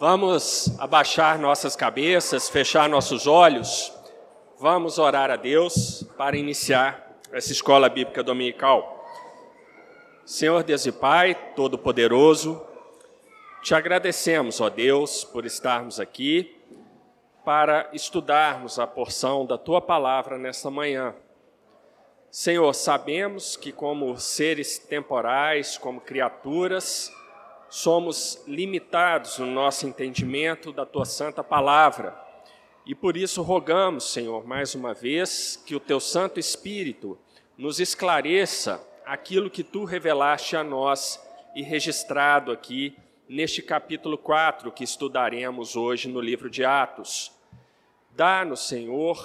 Vamos abaixar nossas cabeças, fechar nossos olhos. Vamos orar a Deus para iniciar essa escola bíblica dominical. Senhor Deus e Pai, Todo-Poderoso, te agradecemos, ó Deus, por estarmos aqui para estudarmos a porção da tua palavra nesta manhã. Senhor, sabemos que, como seres temporais, como criaturas, somos limitados no nosso entendimento da tua santa palavra. E por isso rogamos, Senhor, mais uma vez, que o teu Santo Espírito nos esclareça aquilo que tu revelaste a nós e registrado aqui neste capítulo 4 que estudaremos hoje no livro de Atos. Dá-nos, Senhor,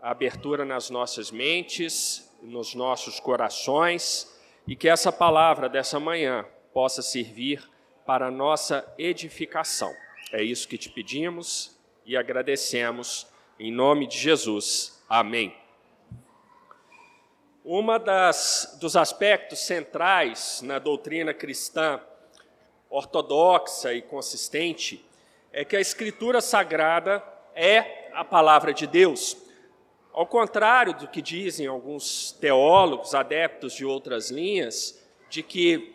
a abertura nas nossas mentes, nos nossos corações e que essa palavra dessa manhã possa servir para nossa edificação. É isso que te pedimos e agradecemos em nome de Jesus. Amém. Uma das dos aspectos centrais na doutrina cristã ortodoxa e consistente é que a escritura sagrada é a palavra de Deus. Ao contrário do que dizem alguns teólogos, adeptos de outras linhas, de que,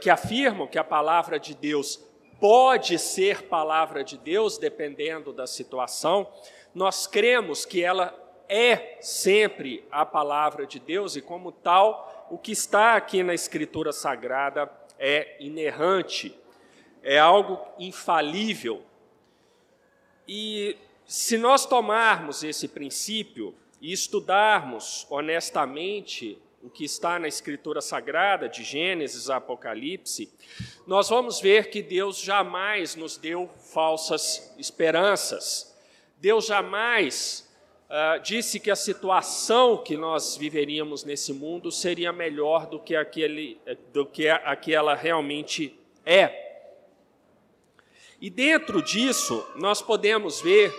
que afirmam que a palavra de Deus pode ser palavra de Deus, dependendo da situação, nós cremos que ela é sempre a palavra de Deus e, como tal, o que está aqui na Escritura Sagrada é inerrante, é algo infalível. E se nós tomarmos esse princípio e estudarmos honestamente o que está na Escritura Sagrada, de Gênesis a Apocalipse, nós vamos ver que Deus jamais nos deu falsas esperanças. Deus jamais uh, disse que a situação que nós viveríamos nesse mundo seria melhor do que, aquele, do que a que ela realmente é. E dentro disso, nós podemos ver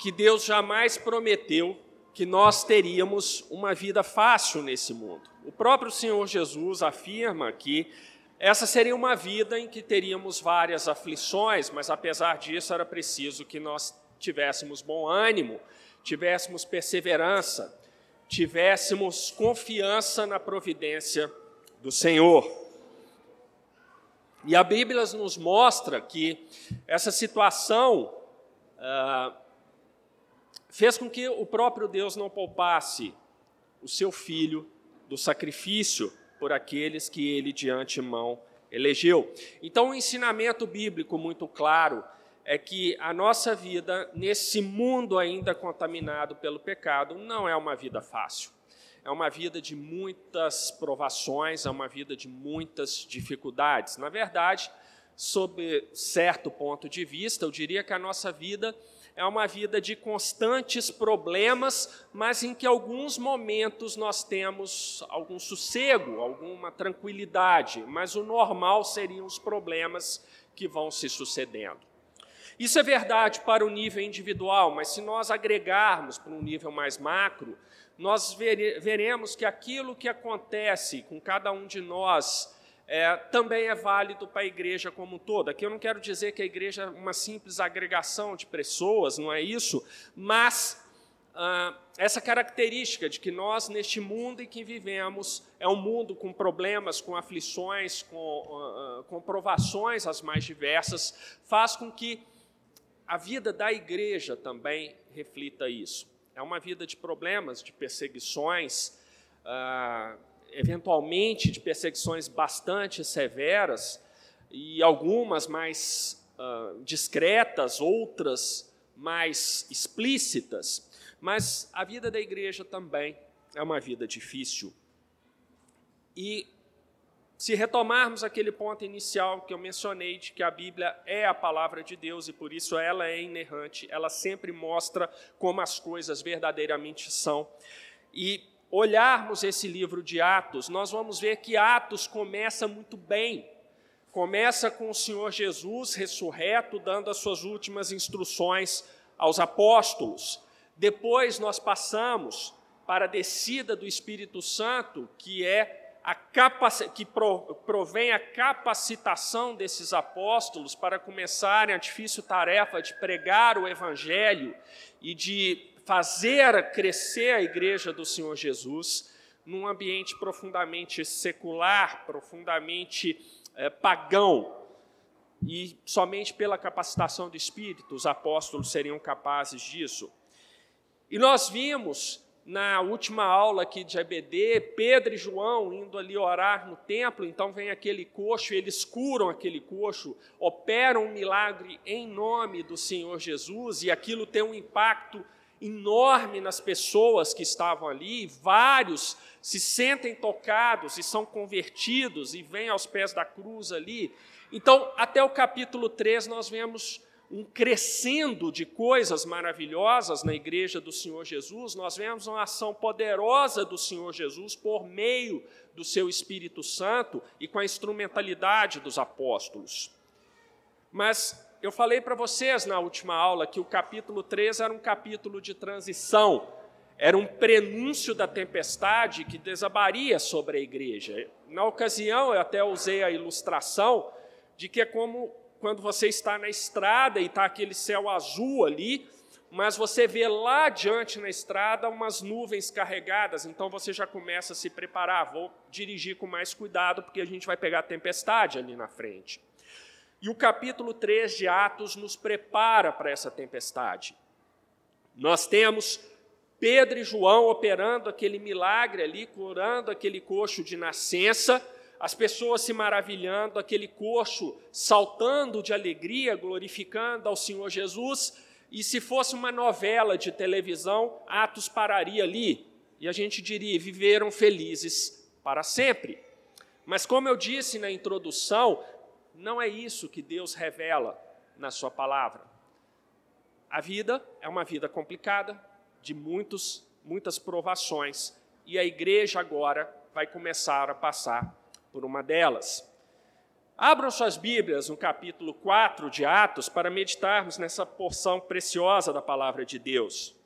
que Deus jamais prometeu que nós teríamos uma vida fácil nesse mundo. O próprio Senhor Jesus afirma que essa seria uma vida em que teríamos várias aflições, mas apesar disso era preciso que nós tivéssemos bom ânimo, tivéssemos perseverança, tivéssemos confiança na providência do Senhor. E a Bíblia nos mostra que essa situação ah, fez com que o próprio Deus não poupasse o seu filho do sacrifício por aqueles que ele de antemão elegeu. Então, o ensinamento bíblico muito claro é que a nossa vida, nesse mundo ainda contaminado pelo pecado, não é uma vida fácil. É uma vida de muitas provações, é uma vida de muitas dificuldades. Na verdade, sob certo ponto de vista, eu diria que a nossa vida é uma vida de constantes problemas, mas em que alguns momentos nós temos algum sossego, alguma tranquilidade, mas o normal seriam os problemas que vão se sucedendo. Isso é verdade para o nível individual, mas se nós agregarmos para um nível mais macro, nós veremos que aquilo que acontece com cada um de nós é, também é válido para a igreja como todo. Aqui eu não quero dizer que a igreja é uma simples agregação de pessoas, não é isso, mas ah, essa característica de que nós, neste mundo em que vivemos, é um mundo com problemas, com aflições, com, uh, com provações as mais diversas, faz com que a vida da igreja também reflita isso. É uma vida de problemas, de perseguições, uh, eventualmente de perseguições bastante severas, e algumas mais uh, discretas, outras mais explícitas, mas a vida da igreja também é uma vida difícil. E se retomarmos aquele ponto inicial que eu mencionei, de que a Bíblia é a palavra de Deus e por isso ela é inerrante, ela sempre mostra como as coisas verdadeiramente são. E olharmos esse livro de Atos, nós vamos ver que Atos começa muito bem. Começa com o Senhor Jesus ressurreto, dando as suas últimas instruções aos apóstolos. Depois nós passamos para a descida do Espírito Santo, que é a que provém a capacitação desses apóstolos para começarem a difícil tarefa de pregar o Evangelho e de fazer crescer a igreja do Senhor Jesus num ambiente profundamente secular, profundamente é, pagão. E somente pela capacitação do Espírito os apóstolos seriam capazes disso. E nós vimos na última aula aqui de EBD, Pedro e João indo ali orar no templo, então vem aquele coxo, eles curam aquele coxo, operam um milagre em nome do Senhor Jesus, e aquilo tem um impacto enorme nas pessoas que estavam ali, vários se sentem tocados e são convertidos e vêm aos pés da cruz ali. Então, até o capítulo 3, nós vemos um crescendo de coisas maravilhosas na igreja do Senhor Jesus, nós vemos uma ação poderosa do Senhor Jesus por meio do seu Espírito Santo e com a instrumentalidade dos apóstolos. Mas eu falei para vocês na última aula que o capítulo 3 era um capítulo de transição, era um prenúncio da tempestade que desabaria sobre a igreja. Na ocasião, eu até usei a ilustração de que é como quando você está na estrada e está aquele céu azul ali, mas você vê lá adiante na estrada umas nuvens carregadas, então você já começa a se preparar. Vou dirigir com mais cuidado, porque a gente vai pegar tempestade ali na frente. E o capítulo 3 de Atos nos prepara para essa tempestade. Nós temos Pedro e João operando aquele milagre ali, curando aquele coxo de nascença, as pessoas se maravilhando, aquele coxo saltando de alegria, glorificando ao Senhor Jesus. E se fosse uma novela de televisão, Atos pararia ali e a gente diria: viveram felizes para sempre. Mas, como eu disse na introdução, não é isso que Deus revela na Sua palavra. A vida é uma vida complicada, de muitos, muitas provações, e a igreja agora vai começar a passar por uma delas. Abram suas Bíblias no capítulo 4 de Atos para meditarmos nessa porção preciosa da palavra de Deus.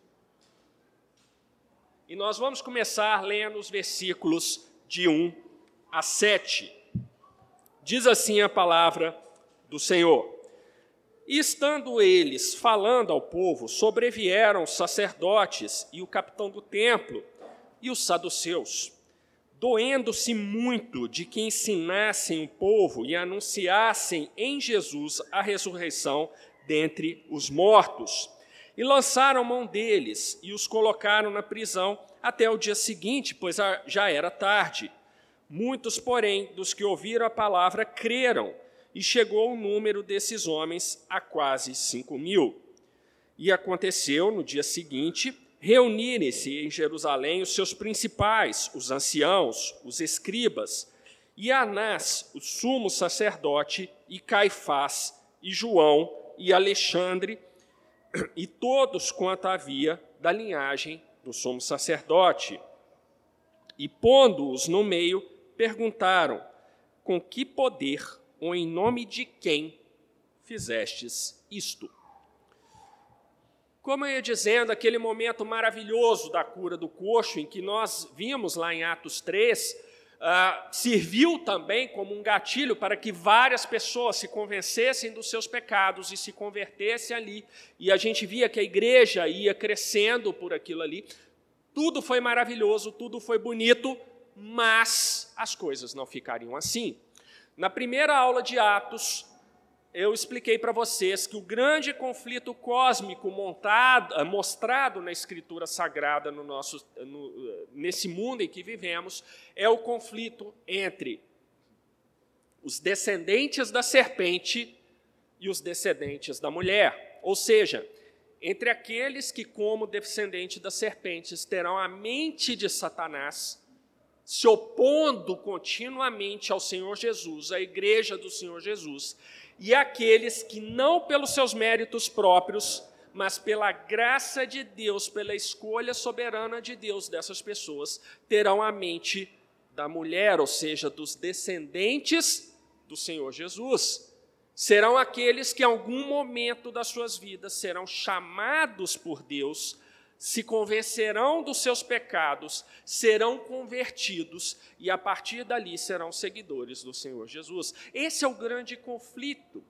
E nós vamos começar lendo os versículos de 1 a 7. Diz assim a palavra do Senhor: E estando eles falando ao povo, sobrevieram os sacerdotes e o capitão do templo e os saduceus doendo-se muito de que ensinassem o povo e anunciassem em Jesus a ressurreição dentre os mortos. E lançaram mão deles e os colocaram na prisão até o dia seguinte, pois já era tarde. Muitos, porém, dos que ouviram a palavra creram, e chegou o número desses homens a quase cinco mil. E aconteceu no dia seguinte reunirem-se em Jerusalém os seus principais, os anciãos, os escribas, e Anás, o sumo sacerdote, e Caifás, e João, e Alexandre, e todos quanto havia da linhagem do sumo sacerdote. E pondo-os no meio, perguntaram: Com que poder ou em nome de quem fizestes isto? Como eu ia dizendo, aquele momento maravilhoso da cura do coxo, em que nós vimos lá em Atos 3, uh, ah, serviu também como um gatilho para que várias pessoas se convencessem dos seus pecados e se convertessem ali. E a gente via que a igreja ia crescendo por aquilo ali. Tudo foi maravilhoso, tudo foi bonito, mas as coisas não ficariam assim. Na primeira aula de Atos, eu expliquei para vocês que o grande conflito cósmico montado, eh, mostrado na Escritura Sagrada no nosso, no, eh, nesse mundo em que vivemos é o conflito entre os descendentes da serpente e os descendentes da mulher. Ou seja, entre aqueles que, como descendente das serpentes, terão a mente de Satanás, se opondo continuamente ao Senhor Jesus, à igreja do Senhor Jesus, e aqueles que, não pelos seus méritos próprios, mas pela graça de Deus, pela escolha soberana de Deus dessas pessoas, terão a mente da mulher, ou seja, dos descendentes do Senhor Jesus. Serão aqueles que, em algum momento das suas vidas, serão chamados por Deus se convencerão dos seus pecados, serão convertidos e a partir dali serão seguidores do Senhor Jesus. Esse é o grande conflito.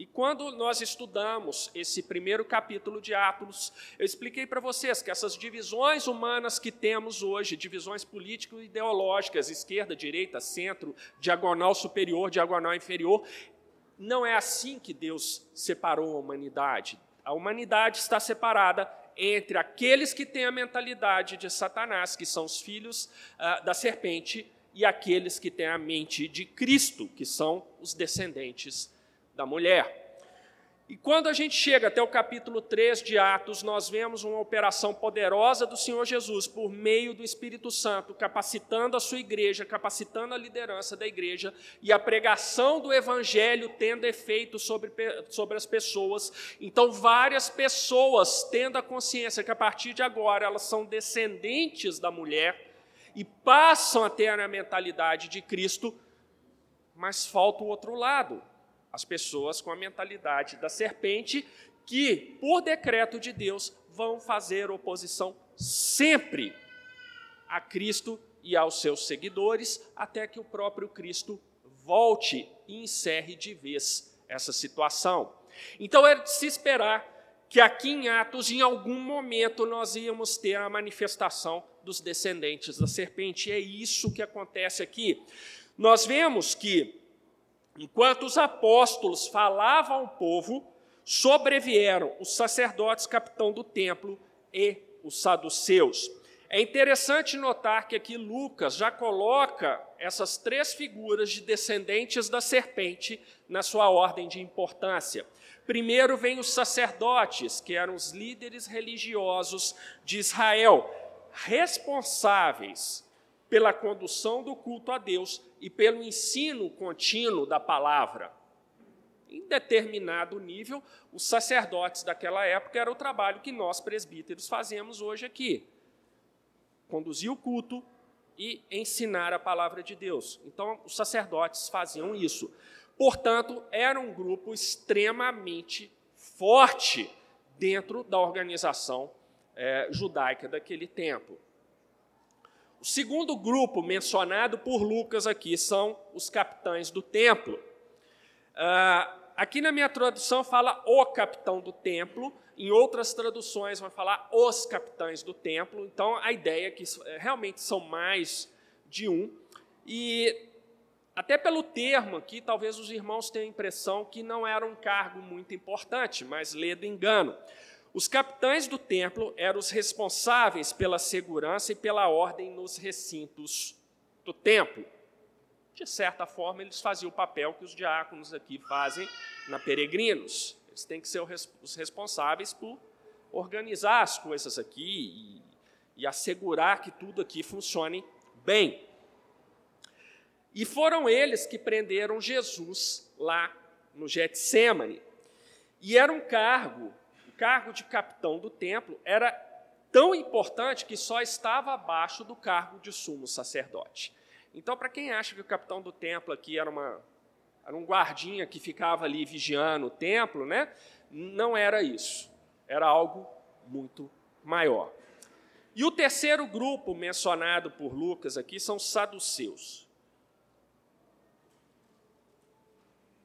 E quando nós estudamos esse primeiro capítulo de Atos, eu expliquei para vocês que essas divisões humanas que temos hoje, divisões político-ideológicas, esquerda, direita, centro, diagonal superior, diagonal inferior, não é assim que Deus separou a humanidade. A humanidade está separada entre aqueles que têm a mentalidade de Satanás, que são os filhos uh, da serpente, e aqueles que têm a mente de Cristo, que são os descendentes da mulher. E quando a gente chega até o capítulo 3 de Atos, nós vemos uma operação poderosa do Senhor Jesus por meio do Espírito Santo, capacitando a sua igreja, capacitando a liderança da igreja e a pregação do evangelho tendo efeito sobre, sobre as pessoas. Então, várias pessoas tendo a consciência que a partir de agora elas são descendentes da mulher e passam a ter a mentalidade de Cristo, mas falta o outro lado as pessoas com a mentalidade da serpente, que, por decreto de Deus, vão fazer oposição sempre a Cristo e aos seus seguidores, até que o próprio Cristo volte e encerre de vez essa situação. Então é de se esperar que aqui em Atos, em algum momento, nós íamos ter a manifestação dos descendentes da serpente. E é isso que acontece aqui. Nós vemos que Enquanto os apóstolos falavam ao povo, sobrevieram os sacerdotes capitão do templo e os saduceus. É interessante notar que aqui Lucas já coloca essas três figuras de descendentes da serpente na sua ordem de importância. Primeiro vem os sacerdotes, que eram os líderes religiosos de Israel, responsáveis pela condução do culto a Deus e pelo ensino contínuo da palavra. Em determinado nível, os sacerdotes daquela época era o trabalho que nós presbíteros fazemos hoje aqui: conduzir o culto e ensinar a palavra de Deus. Então, os sacerdotes faziam isso. Portanto, era um grupo extremamente forte dentro da organização é, judaica daquele tempo. O segundo grupo mencionado por Lucas aqui são os capitães do templo. Ah, aqui na minha tradução fala o capitão do templo, em outras traduções vai falar os capitães do templo. Então a ideia é que eh, realmente são mais de um. E até pelo termo aqui, talvez os irmãos tenham a impressão que não era um cargo muito importante, mas lê do engano. Os capitães do templo eram os responsáveis pela segurança e pela ordem nos recintos do templo. De certa forma, eles faziam o papel que os diáconos aqui fazem na Peregrinos. Eles têm que ser os responsáveis por organizar as coisas aqui e, e assegurar que tudo aqui funcione bem. E foram eles que prenderam Jesus lá no Getsemane. E era um cargo cargo de capitão do templo era tão importante que só estava abaixo do cargo de sumo sacerdote. Então, para quem acha que o capitão do templo aqui era, uma, era um guardinha que ficava ali vigiando o templo, né? não era isso. Era algo muito maior. E o terceiro grupo mencionado por Lucas aqui são os saduceus.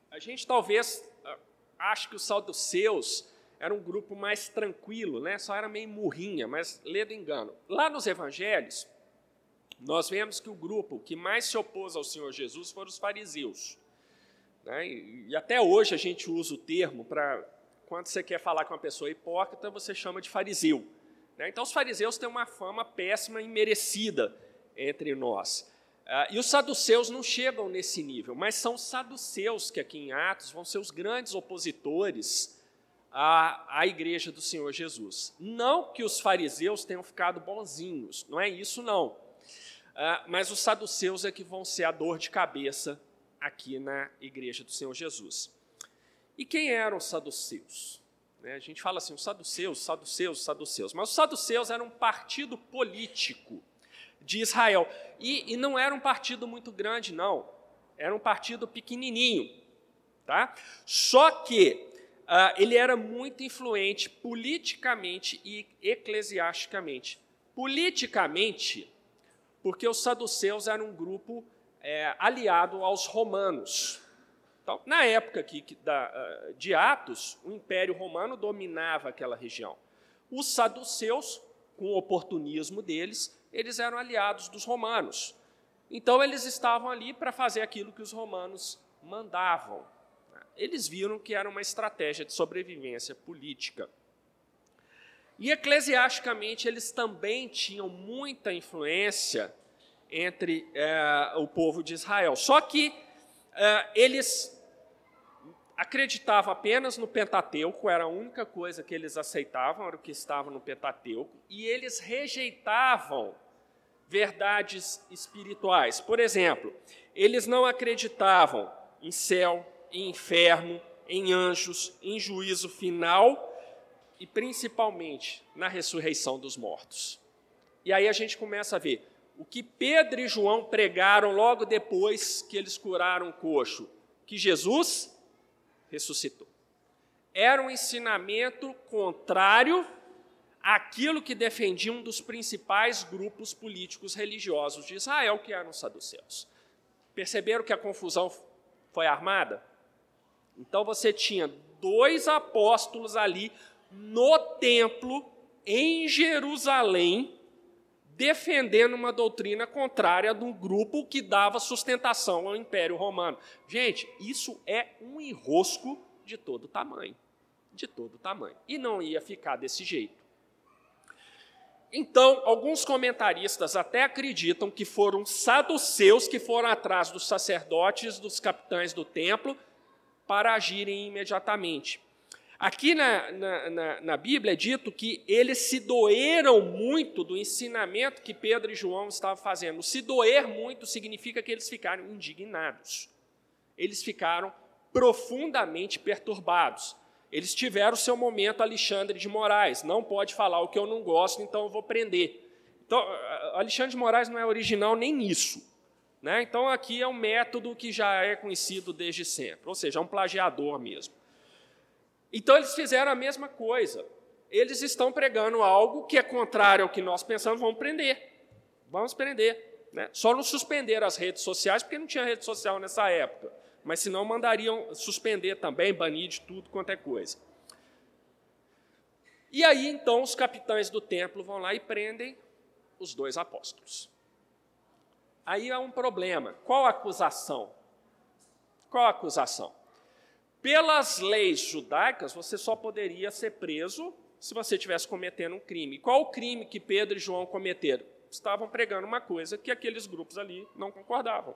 A gente talvez ah, ache que os saduceus era um grupo mais tranquilo, né? só era meio murrinha, mas lê do engano. Lá nos evangelhos, nós vemos que o grupo que mais se opôs ao Senhor Jesus foram os fariseus. Né? E, e até hoje a gente usa o termo para, quando você quer falar com uma pessoa hipócrita, você chama de fariseu. Né? Então os fariseus têm uma fama péssima e merecida entre nós. Ah, e os saduceus não chegam nesse nível, mas são os saduceus que aqui em Atos vão ser os grandes opositores à, à igreja do Senhor Jesus. Não que os fariseus tenham ficado bonzinhos, não é isso não. Ah, mas os saduceus é que vão ser a dor de cabeça aqui na igreja do Senhor Jesus. E quem eram os saduceus? Né, a gente fala assim, os saduceus, saduceus, saduceus. Mas os saduceus eram um partido político de Israel. E, e não era um partido muito grande, não. Era um partido pequenininho. Tá? Só que ele era muito influente politicamente e eclesiasticamente. Politicamente, porque os saduceus eram um grupo é, aliado aos romanos. Então, na época aqui, da, ah, de Atos, o Império Romano dominava aquela região. Os saduceus, com o oportunismo deles, eles eram aliados dos romanos. Então, eles estavam ali para fazer aquilo que os romanos mandavam. Eles viram que era uma estratégia de sobrevivência política. E eclesiasticamente, eles também tinham muita influência entre é, o povo de Israel. Só que é, eles acreditavam apenas no Pentateuco, era a única coisa que eles aceitavam, era o que estava no Pentateuco, e eles rejeitavam verdades espirituais. Por exemplo, eles não acreditavam em céu, em inferno, em anjos, em juízo final e principalmente na ressurreição dos mortos. E aí a gente começa a ver o que Pedro e João pregaram logo depois que eles curaram o coxo, que Jesus ressuscitou. Era um ensinamento contrário àquilo que defendia um dos principais grupos políticos religiosos de Israel, que eram os saduceus. Perceberam que a confusão foi armada? Então você tinha dois apóstolos ali no templo, em Jerusalém, defendendo uma doutrina contrária de um grupo que dava sustentação ao Império Romano. Gente, isso é um enrosco de todo tamanho. De todo tamanho. E não ia ficar desse jeito. Então, alguns comentaristas até acreditam que foram saduceus que foram atrás dos sacerdotes, dos capitães do templo, para agirem imediatamente. Aqui na, na, na, na, Bíblia é dito que eles se doeram muito do ensinamento que Pedro e João estavam fazendo. Se doer muito significa que eles ficaram indignados. Eles ficaram profundamente perturbados. Eles tiveram seu momento Alexandre de Moraes. Não pode falar o que eu não gosto, então eu vou prender. Então, Alexandre de Moraes não é original nem nisso. Né? Então, aqui é um método que já é conhecido desde sempre, ou seja, é um plagiador mesmo. Então eles fizeram a mesma coisa. Eles estão pregando algo que é contrário ao que nós pensamos, vamos prender. Vamos prender. Né? Só não suspenderam as redes sociais, porque não tinha rede social nessa época. Mas senão mandariam suspender também, banir de tudo quanto é coisa. E aí, então, os capitães do templo vão lá e prendem os dois apóstolos. Aí há um problema. Qual a acusação? Qual a acusação? Pelas leis judaicas, você só poderia ser preso se você estivesse cometendo um crime. Qual o crime que Pedro e João cometeram? Estavam pregando uma coisa que aqueles grupos ali não concordavam.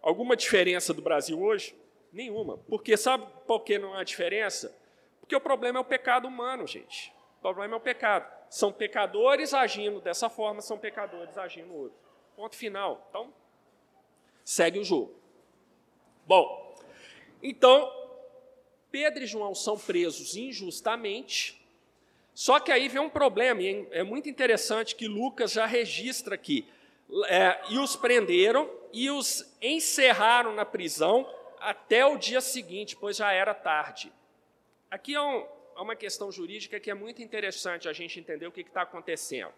Alguma diferença do Brasil hoje? Nenhuma. Porque sabe por que não há diferença? Porque o problema é o pecado humano, gente. O problema é o pecado. São pecadores agindo dessa forma, são pecadores agindo outro. Ponto final. Então, segue o jogo. Bom, então, Pedro e João são presos injustamente, só que aí vem um problema, e é muito interessante que Lucas já registra aqui. É, e os prenderam e os encerraram na prisão até o dia seguinte, pois já era tarde. Aqui é, um, é uma questão jurídica que é muito interessante a gente entender o que está acontecendo.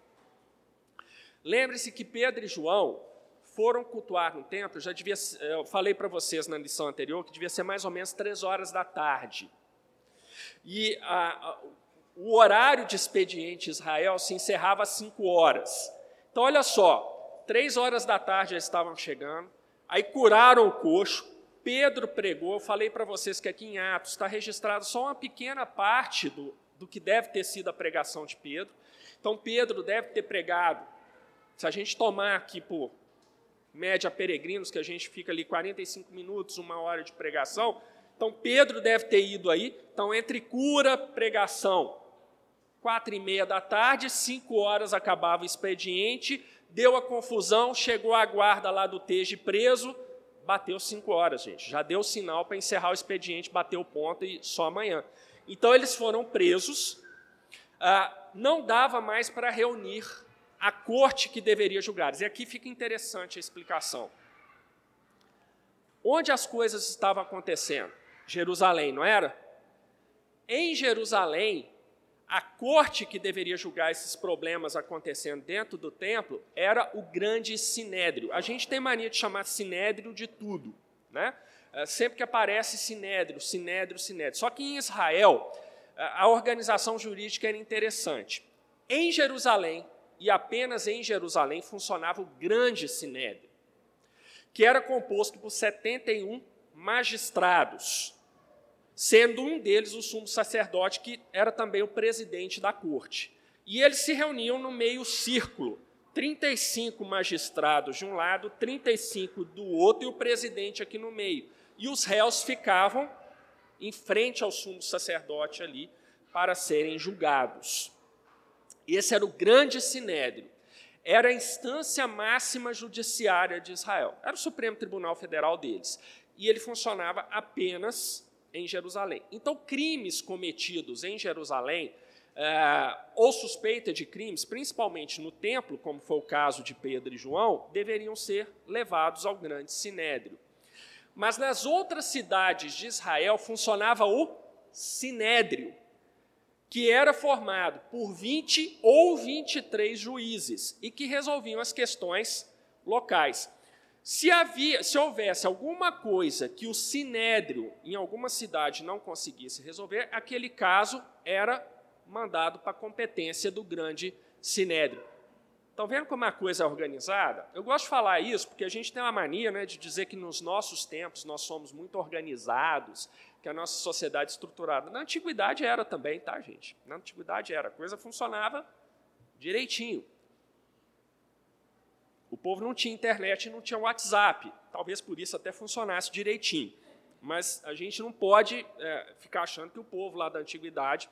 Lembre-se que Pedro e João foram cultuar no templo, já devia, eu falei para vocês na lição anterior que devia ser mais ou menos três horas da tarde. E a, a, o horário de expediente Israel se encerrava às cinco horas. Então, olha só, três horas da tarde já estavam chegando, aí curaram o coxo, Pedro pregou, eu falei para vocês que aqui em Atos está registrado só uma pequena parte do, do que deve ter sido a pregação de Pedro. Então, Pedro deve ter pregado, se a gente tomar aqui por média peregrinos, que a gente fica ali 45 minutos, uma hora de pregação. Então, Pedro deve ter ido aí. Então, entre cura, pregação, quatro e meia da tarde, cinco horas acabava o expediente, deu a confusão, chegou a guarda lá do Teje preso, bateu cinco horas, gente. Já deu sinal para encerrar o expediente, bateu o ponto e só amanhã. Então, eles foram presos. Ah, não dava mais para reunir a corte que deveria julgar. E aqui fica interessante a explicação. Onde as coisas estavam acontecendo? Jerusalém, não era? Em Jerusalém, a corte que deveria julgar esses problemas acontecendo dentro do templo era o grande sinédrio. A gente tem mania de chamar sinédrio de tudo, né? É, sempre que aparece sinédrio, sinédrio, sinédrio. Só que em Israel, a organização jurídica era interessante. Em Jerusalém, e apenas em Jerusalém, funcionava o grande sinédrio, que era composto por 71 magistrados, sendo um deles o sumo sacerdote, que era também o presidente da corte. E eles se reuniam no meio círculo, 35 magistrados de um lado, 35 do outro, e o presidente aqui no meio. E os réus ficavam em frente ao sumo sacerdote ali para serem julgados. Esse era o grande sinédrio. Era a instância máxima judiciária de Israel. Era o Supremo Tribunal Federal deles. E ele funcionava apenas em Jerusalém. Então, crimes cometidos em Jerusalém, é, ou suspeita de crimes, principalmente no templo, como foi o caso de Pedro e João, deveriam ser levados ao grande sinédrio. Mas nas outras cidades de Israel funcionava o sinédrio, que era formado por 20 ou 23 juízes e que resolviam as questões locais. Se, havia, se houvesse alguma coisa que o sinédrio em alguma cidade não conseguisse resolver, aquele caso era mandado para a competência do grande sinédrio. Estão vendo como a coisa é organizada? Eu gosto de falar isso porque a gente tem uma mania né, de dizer que nos nossos tempos nós somos muito organizados, que a nossa sociedade estruturada. Na antiguidade era também, tá, gente? Na antiguidade era. A coisa funcionava direitinho. O povo não tinha internet não tinha WhatsApp. Talvez por isso até funcionasse direitinho. Mas a gente não pode é, ficar achando que o povo lá da antiguidade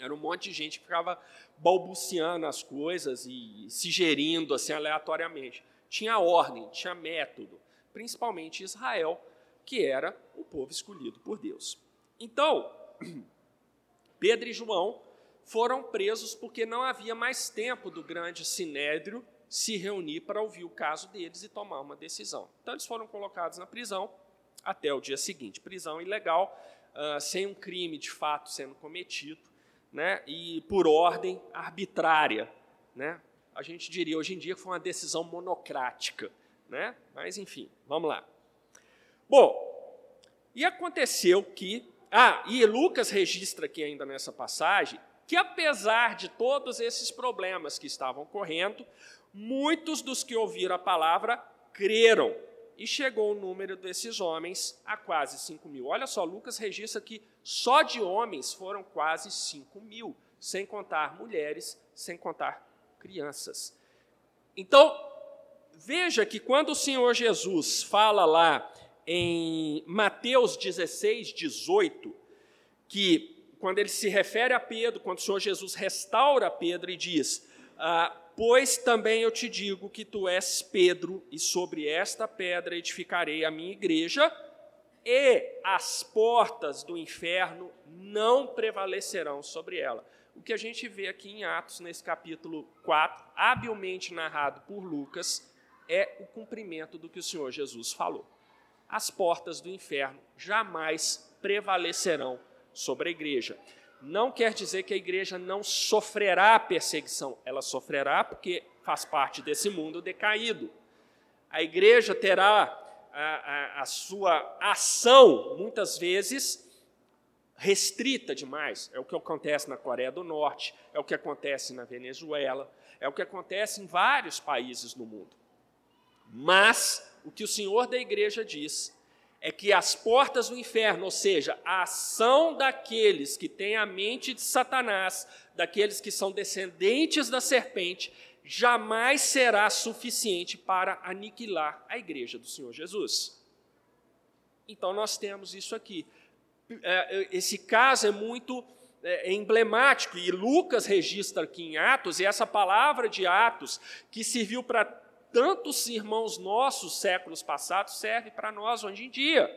era um monte de gente que ficava balbuciando as coisas e se gerindo assim aleatoriamente. Tinha ordem, tinha método, principalmente Israel, que era o povo escolhido por Deus. Então, Pedro e João foram presos porque não havia mais tempo do grande sinédrio se reunir para ouvir o caso deles e tomar uma decisão. Então, eles foram colocados na prisão até o dia seguinte. Prisão ilegal, uh, sem um crime de fato sendo cometido, né, e por ordem arbitrária. Né? A gente diria hoje em dia que foi uma decisão monocrática. Né? Mas, enfim, vamos lá. Bom, e aconteceu que. Ah, e Lucas registra aqui ainda nessa passagem que, apesar de todos esses problemas que estavam ocorrendo, muitos dos que ouviram a palavra creram. E chegou o número desses homens a quase 5 mil. Olha só, Lucas registra que só de homens foram quase 5 mil, sem contar mulheres, sem contar crianças. Então, veja que quando o Senhor Jesus fala lá em Mateus 16, 18, que quando ele se refere a Pedro, quando o Senhor Jesus restaura Pedro e diz: ah, Pois também eu te digo que tu és Pedro, e sobre esta pedra edificarei a minha igreja, e as portas do inferno não prevalecerão sobre ela. O que a gente vê aqui em Atos, nesse capítulo 4, habilmente narrado por Lucas, é o cumprimento do que o Senhor Jesus falou. As portas do inferno jamais prevalecerão sobre a igreja não quer dizer que a igreja não sofrerá perseguição. Ela sofrerá porque faz parte desse mundo decaído. A igreja terá a, a, a sua ação, muitas vezes, restrita demais. É o que acontece na Coreia do Norte, é o que acontece na Venezuela, é o que acontece em vários países no mundo. Mas o que o Senhor da igreja diz é que as portas do inferno, ou seja, a ação daqueles que têm a mente de Satanás, daqueles que são descendentes da serpente, jamais será suficiente para aniquilar a igreja do Senhor Jesus. Então nós temos isso aqui. É, esse caso é muito é, emblemático, e Lucas registra aqui em Atos, e essa palavra de Atos, que serviu para tantos irmãos nossos séculos passados serve para nós hoje em dia.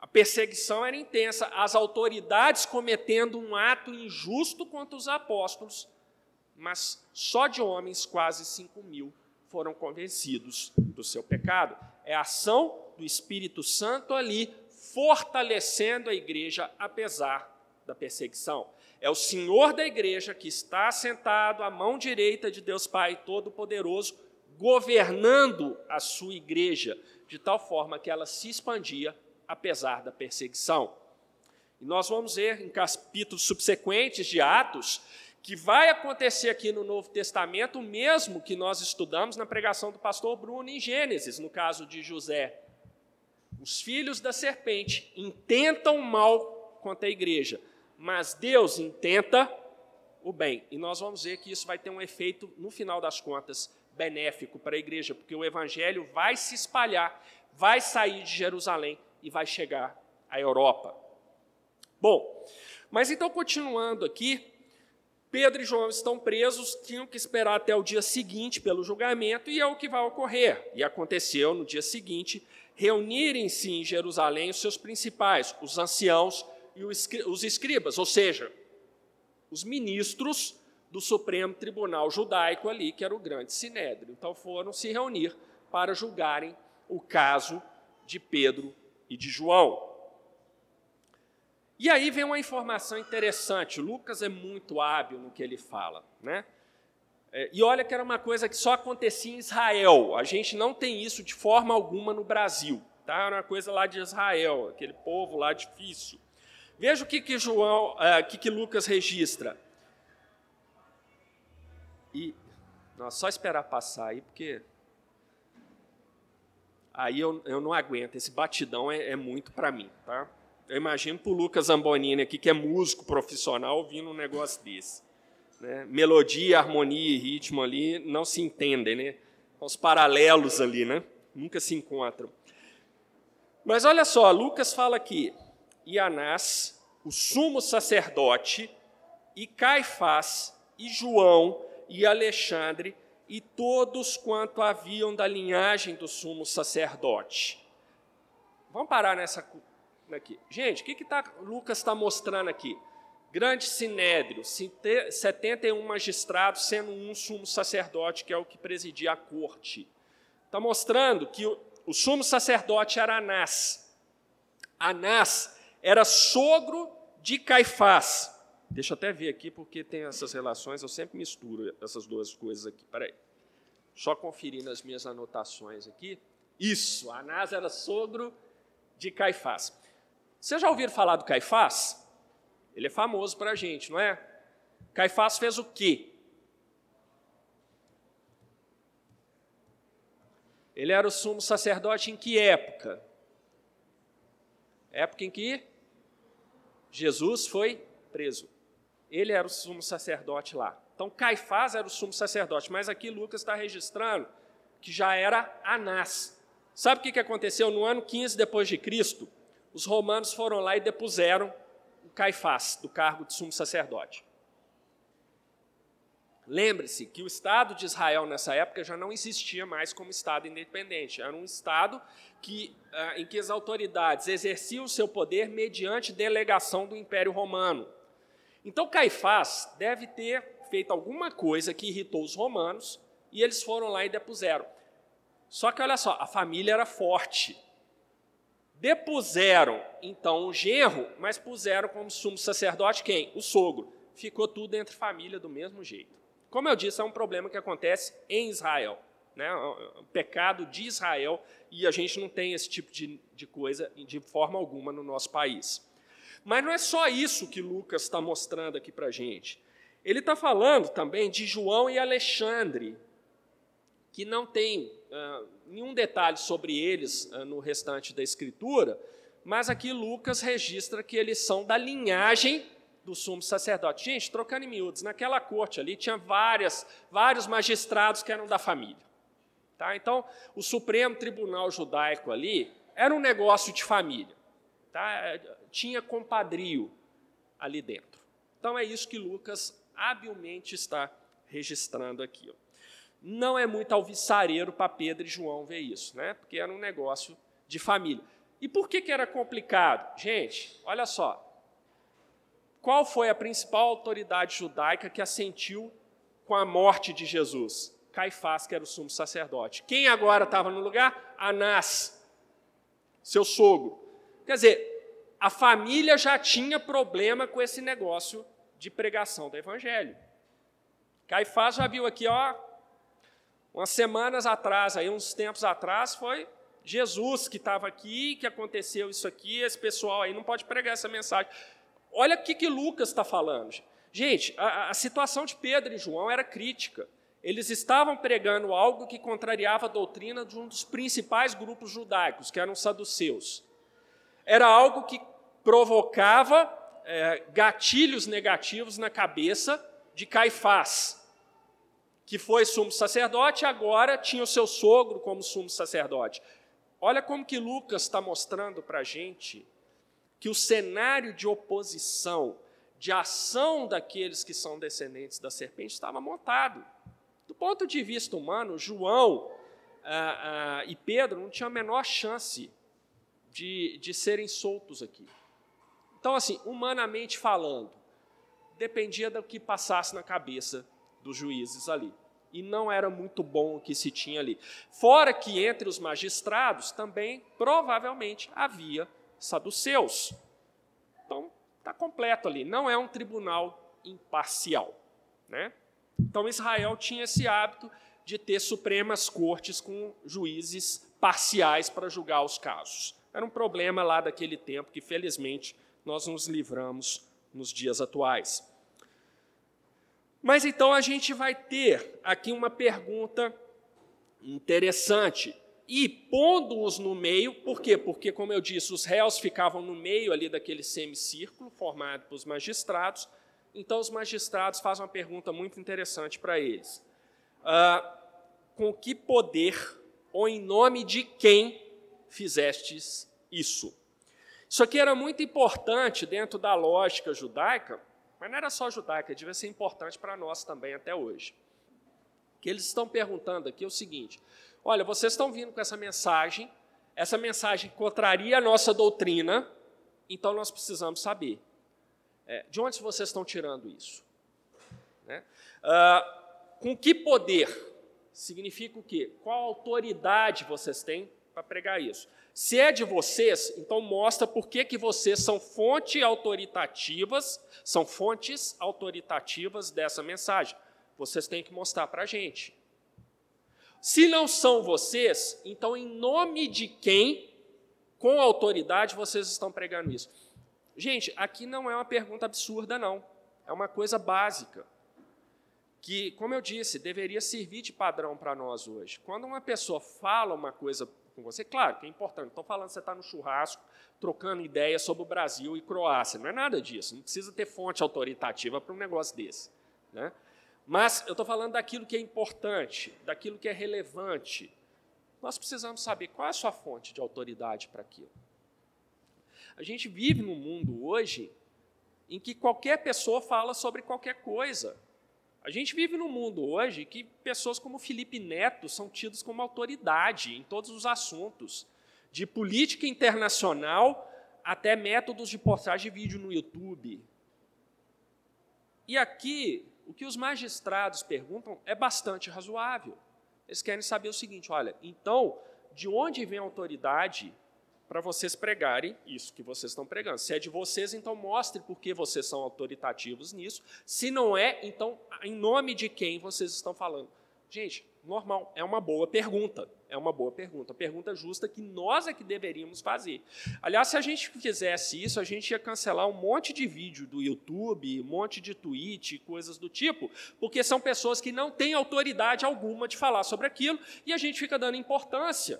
A perseguição era intensa, as autoridades cometendo um ato injusto contra os apóstolos, mas só de homens quase 5 mil foram convencidos do seu pecado. É a ação do Espírito Santo ali fortalecendo a igreja, apesar da perseguição. É o Senhor da igreja que está sentado à mão direita de Deus Pai Todo-Poderoso, governando a sua igreja, de tal forma que ela se expandia apesar da perseguição. E nós vamos ver em capítulos subsequentes de Atos que vai acontecer aqui no Novo Testamento o mesmo que nós estudamos na pregação do pastor Bruno em Gênesis, no caso de José. Os filhos da serpente intentam mal contra a igreja, mas Deus intenta o bem. E nós vamos ver que isso vai ter um efeito, no final das contas, benéfico para a igreja, porque o evangelho vai se espalhar, vai sair de Jerusalém e vai chegar à Europa. Bom, mas então continuando aqui, Pedro e João estão presos, tinham que esperar até o dia seguinte pelo julgamento, e é o que vai ocorrer. E aconteceu no dia seguinte, reunirem-se em Jerusalém os seus principais, os anciãos e os escribas, ou seja, os ministros do Supremo Tribunal Judaico ali, que era o grande sinédrio. Então foram se reunir para julgarem o caso de Pedro e de João. E aí vem uma informação interessante. Lucas é muito hábil no que ele fala, né? É, e olha que era uma coisa que só acontecia em Israel. A gente não tem isso de forma alguma no Brasil. Tá? Era uma coisa lá de Israel, aquele povo lá difícil. Veja o que, que João, uh, que, que Lucas registra. E não, só esperar passar aí, porque aí eu, eu não aguento. Esse batidão é, é muito para mim, tá? Eu imagino para o Lucas Zambonini aqui, que é músico profissional, ouvindo um negócio desse. Né? Melodia, harmonia e ritmo ali não se entendem, né? Os paralelos ali, né? Nunca se encontram. Mas olha só, Lucas fala aqui, e Anás, o sumo sacerdote, e Caifás, e João, e Alexandre, e todos quanto haviam da linhagem do sumo sacerdote. Vamos parar nessa aqui. Gente, o que, que tá, Lucas está mostrando aqui? Grande sinédrio, 71 magistrados, sendo um sumo sacerdote, que é o que presidia a corte. Está mostrando que o, o sumo sacerdote era Anás. Anás era sogro de Caifás. Deixa eu até ver aqui, porque tem essas relações, eu sempre misturo essas duas coisas aqui. Peraí. Só conferir nas minhas anotações aqui. Isso, Anás era sogro de Caifás. Vocês já ouviram falar do Caifás? Ele é famoso para a gente, não é? Caifás fez o quê? Ele era o sumo sacerdote em que época? Época em que Jesus foi preso. Ele era o sumo sacerdote lá. Então Caifás era o sumo sacerdote, mas aqui Lucas está registrando que já era Anás. Sabe o que aconteceu no ano 15 depois de Cristo? os romanos foram lá e depuseram o Caifás do cargo de sumo sacerdote. Lembre-se que o Estado de Israel nessa época já não existia mais como Estado independente. Era um Estado que, ah, em que as autoridades exerciam o seu poder mediante delegação do Império Romano. Então Caifás deve ter feito alguma coisa que irritou os romanos e eles foram lá e depuseram. Só que olha só, a família era forte. Depuseram, então, o genro, mas puseram como sumo sacerdote quem? O sogro. Ficou tudo entre família do mesmo jeito. Como eu disse, é um problema que acontece em Israel. Né? O pecado de Israel, e a gente não tem esse tipo de, de coisa de forma alguma no nosso país. Mas não é só isso que Lucas está mostrando aqui para a gente. Ele está falando também de João e Alexandre, que não tem uh, nenhum detalhe sobre eles uh, no restante da Escritura, mas aqui Lucas registra que eles são da linhagem do sumo sacerdote. Gente, trocando em miúdos, naquela corte ali tinha várias, vários magistrados que eram da família. Tá? Então, o Supremo Tribunal Judaico ali era um negócio de família. Tá? Tinha compadrio ali dentro. Então, é isso que Lucas habilmente está registrando aqui. Não é muito alvissareiro para Pedro e João ver isso, né? porque era um negócio de família. E por que, que era complicado? Gente, olha só. Qual foi a principal autoridade judaica que assentiu com a morte de Jesus? Caifás, que era o sumo sacerdote. Quem agora estava no lugar? Anás, seu sogro. Quer dizer, a família já tinha problema com esse negócio de pregação do evangelho. Caifás já viu aqui, ó, umas semanas atrás, aí uns tempos atrás, foi Jesus que estava aqui, que aconteceu isso aqui, esse pessoal aí não pode pregar essa mensagem. Olha o que, que Lucas está falando. Gente, a, a situação de Pedro e João era crítica. Eles estavam pregando algo que contrariava a doutrina de um dos principais grupos judaicos, que eram os saduceus. Era algo que provocava é, gatilhos negativos na cabeça de Caifás, que foi sumo sacerdote e agora tinha o seu sogro como sumo sacerdote. Olha como que Lucas está mostrando para a gente que o cenário de oposição, de ação daqueles que são descendentes da serpente estava montado. Do ponto de vista humano, João ah, ah, e Pedro não tinham a menor chance de, de serem soltos aqui. Então, assim, humanamente falando, dependia do que passasse na cabeça dos juízes ali e não era muito bom o que se tinha ali. Fora que entre os magistrados também provavelmente havia saduceus. Então, está completo ali. Não é um tribunal imparcial. Né? Então, Israel tinha esse hábito de ter supremas cortes com juízes parciais para julgar os casos. Era um problema lá daquele tempo que, felizmente, nós nos livramos nos dias atuais. Mas então a gente vai ter aqui uma pergunta interessante. E pondo-os no meio, por quê? Porque, como eu disse, os réus ficavam no meio ali daquele semicírculo formado pelos magistrados. Então, os magistrados fazem uma pergunta muito interessante para eles: ah, Com que poder ou em nome de quem fizestes isso? Isso aqui era muito importante dentro da lógica judaica, mas não era só judaica, devia ser importante para nós também até hoje. O que eles estão perguntando aqui é o seguinte: olha, vocês estão vindo com essa mensagem, essa mensagem contraria a nossa doutrina, então nós precisamos saber é, de onde vocês estão tirando isso. Né? Ah, com que poder? Significa o quê? Qual autoridade vocês têm para pregar isso? Se é de vocês, então mostra por que, que vocês são fontes autoritativas, são fontes autoritativas dessa mensagem. Vocês têm que mostrar para a gente. Se não são vocês, então em nome de quem, com autoridade, vocês estão pregando isso? Gente, aqui não é uma pergunta absurda, não. É uma coisa básica. Que, como eu disse, deveria servir de padrão para nós hoje. Quando uma pessoa fala uma coisa com você. Claro que é importante. Estou falando que você está no churrasco, trocando ideias sobre o Brasil e Croácia. Não é nada disso. Não precisa ter fonte autoritativa para um negócio desse. Né? Mas eu estou falando daquilo que é importante, daquilo que é relevante. Nós precisamos saber qual é a sua fonte de autoridade para aquilo. A gente vive num mundo hoje em que qualquer pessoa fala sobre qualquer coisa. A gente vive num mundo hoje que pessoas como Felipe Neto são tidas como autoridade em todos os assuntos, de política internacional até métodos de postagem de vídeo no YouTube. E aqui, o que os magistrados perguntam é bastante razoável. Eles querem saber o seguinte: olha, então, de onde vem a autoridade para vocês pregarem isso que vocês estão pregando. Se é de vocês, então mostre por que vocês são autoritativos nisso. Se não é, então em nome de quem vocês estão falando? Gente, normal, é uma boa pergunta. É uma boa pergunta, pergunta justa que nós é que deveríamos fazer. Aliás, se a gente fizesse isso, a gente ia cancelar um monte de vídeo do YouTube, um monte de tweet, coisas do tipo, porque são pessoas que não têm autoridade alguma de falar sobre aquilo e a gente fica dando importância.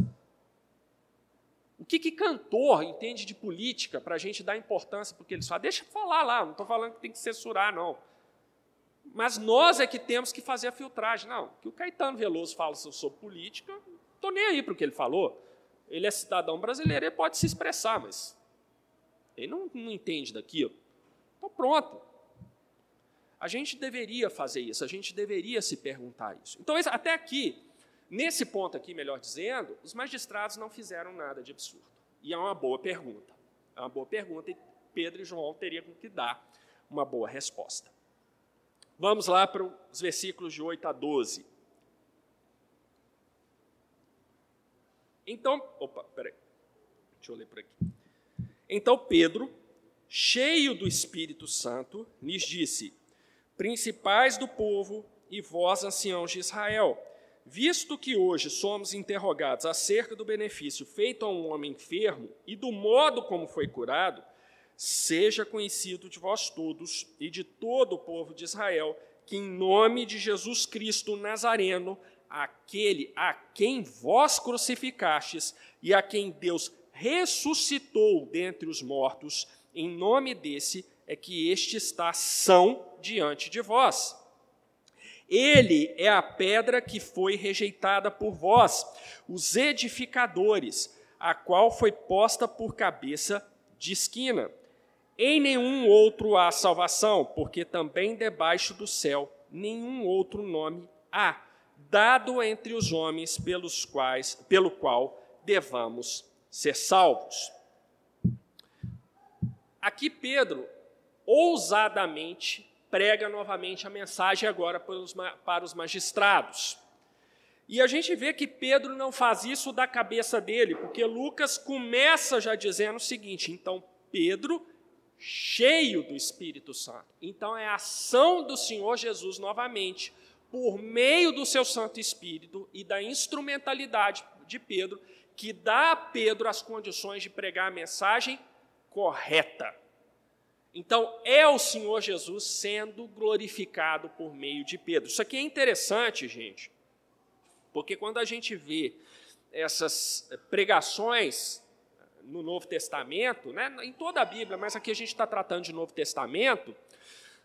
O que, que cantor entende de política para a gente dar importância porque eles falam? Deixa eu falar lá, não estou falando que tem que censurar, não. Mas nós é que temos que fazer a filtragem. Não, que o Caetano Veloso fala sobre política, não estou nem aí para o que ele falou. Ele é cidadão brasileiro, ele pode se expressar, mas ele não, não entende daquilo. Então, pronto. A gente deveria fazer isso, a gente deveria se perguntar isso. Então, até aqui, Nesse ponto aqui, melhor dizendo, os magistrados não fizeram nada de absurdo. E é uma boa pergunta. É uma boa pergunta e Pedro e João teriam que dar uma boa resposta. Vamos lá para os versículos de 8 a 12. Então, opa, peraí, deixa eu ler por aqui. Então Pedro, cheio do Espírito Santo, lhes disse: Principais do povo e vós, anciãos de Israel, visto que hoje somos interrogados acerca do benefício feito a um homem enfermo e do modo como foi curado, seja conhecido de vós todos e de todo o povo de Israel que, em nome de Jesus Cristo Nazareno, aquele a quem vós crucificastes e a quem Deus ressuscitou dentre os mortos, em nome desse é que este está são diante de vós. Ele é a pedra que foi rejeitada por vós, os edificadores, a qual foi posta por cabeça de esquina. Em nenhum outro há salvação, porque também debaixo do céu nenhum outro nome há, dado entre os homens pelos quais, pelo qual devamos ser salvos. Aqui Pedro ousadamente prega novamente a mensagem agora para os magistrados. E a gente vê que Pedro não faz isso da cabeça dele, porque Lucas começa já dizendo o seguinte: então Pedro, cheio do Espírito Santo. Então é a ação do Senhor Jesus novamente, por meio do seu Santo Espírito e da instrumentalidade de Pedro, que dá a Pedro as condições de pregar a mensagem correta. Então, é o Senhor Jesus sendo glorificado por meio de Pedro. Isso aqui é interessante, gente, porque quando a gente vê essas pregações no Novo Testamento, né, em toda a Bíblia, mas aqui a gente está tratando de Novo Testamento,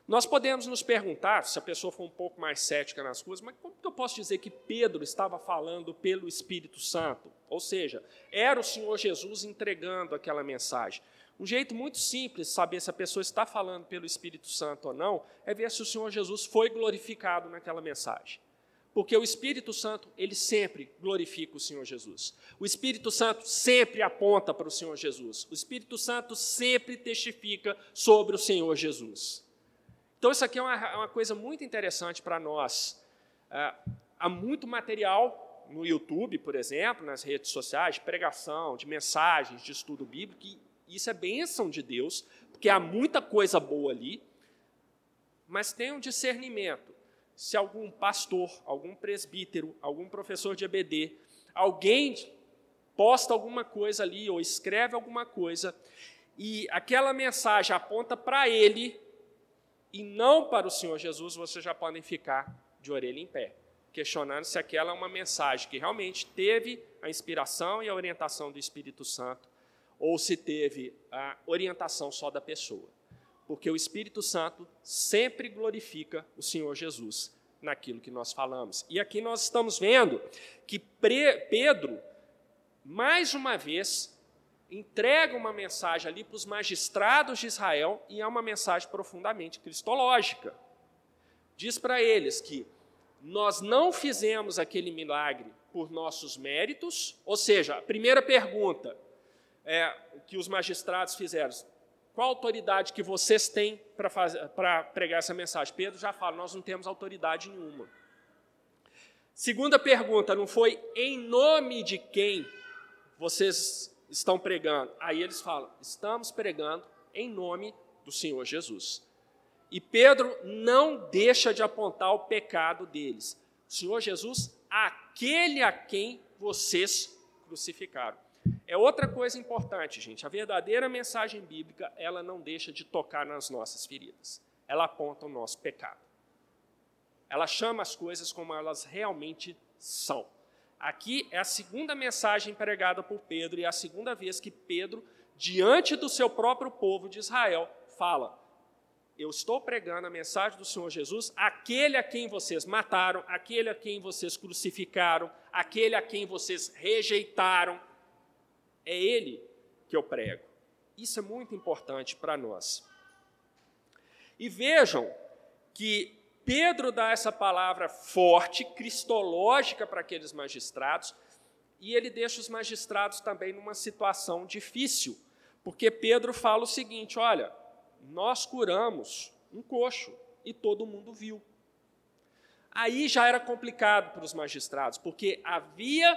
nós podemos nos perguntar, se a pessoa for um pouco mais cética nas coisas, mas como que eu posso dizer que Pedro estava falando pelo Espírito Santo? Ou seja, era o Senhor Jesus entregando aquela mensagem. Um jeito muito simples de saber se a pessoa está falando pelo Espírito Santo ou não é ver se o Senhor Jesus foi glorificado naquela mensagem. Porque o Espírito Santo, ele sempre glorifica o Senhor Jesus. O Espírito Santo sempre aponta para o Senhor Jesus. O Espírito Santo sempre testifica sobre o Senhor Jesus. Então, isso aqui é uma, é uma coisa muito interessante para nós. É, há muito material no YouTube, por exemplo, nas redes sociais, de pregação, de mensagens, de estudo bíblico, e isso é bênção de Deus, porque há muita coisa boa ali, mas tem um discernimento. Se algum pastor, algum presbítero, algum professor de EBD, alguém posta alguma coisa ali ou escreve alguma coisa e aquela mensagem aponta para ele e não para o Senhor Jesus, vocês já podem ficar de orelha em pé, questionando se aquela é uma mensagem que realmente teve a inspiração e a orientação do Espírito Santo, ou se teve a orientação só da pessoa. Porque o Espírito Santo sempre glorifica o Senhor Jesus naquilo que nós falamos. E aqui nós estamos vendo que Pedro, mais uma vez, entrega uma mensagem ali para os magistrados de Israel e é uma mensagem profundamente cristológica. Diz para eles que nós não fizemos aquele milagre por nossos méritos, ou seja, a primeira pergunta é, que os magistrados fizeram, qual autoridade que vocês têm para pregar essa mensagem? Pedro já fala, nós não temos autoridade nenhuma. Segunda pergunta, não foi em nome de quem vocês estão pregando? Aí eles falam: estamos pregando em nome do Senhor Jesus. E Pedro não deixa de apontar o pecado deles. Senhor Jesus, aquele a quem vocês crucificaram. É outra coisa importante, gente. A verdadeira mensagem bíblica, ela não deixa de tocar nas nossas feridas. Ela aponta o nosso pecado. Ela chama as coisas como elas realmente são. Aqui é a segunda mensagem pregada por Pedro e é a segunda vez que Pedro, diante do seu próprio povo de Israel, fala: Eu estou pregando a mensagem do Senhor Jesus, aquele a quem vocês mataram, aquele a quem vocês crucificaram, aquele a quem vocês rejeitaram. É ele que eu prego. Isso é muito importante para nós. E vejam que Pedro dá essa palavra forte, cristológica para aqueles magistrados, e ele deixa os magistrados também numa situação difícil, porque Pedro fala o seguinte: olha, nós curamos um coxo e todo mundo viu. Aí já era complicado para os magistrados, porque havia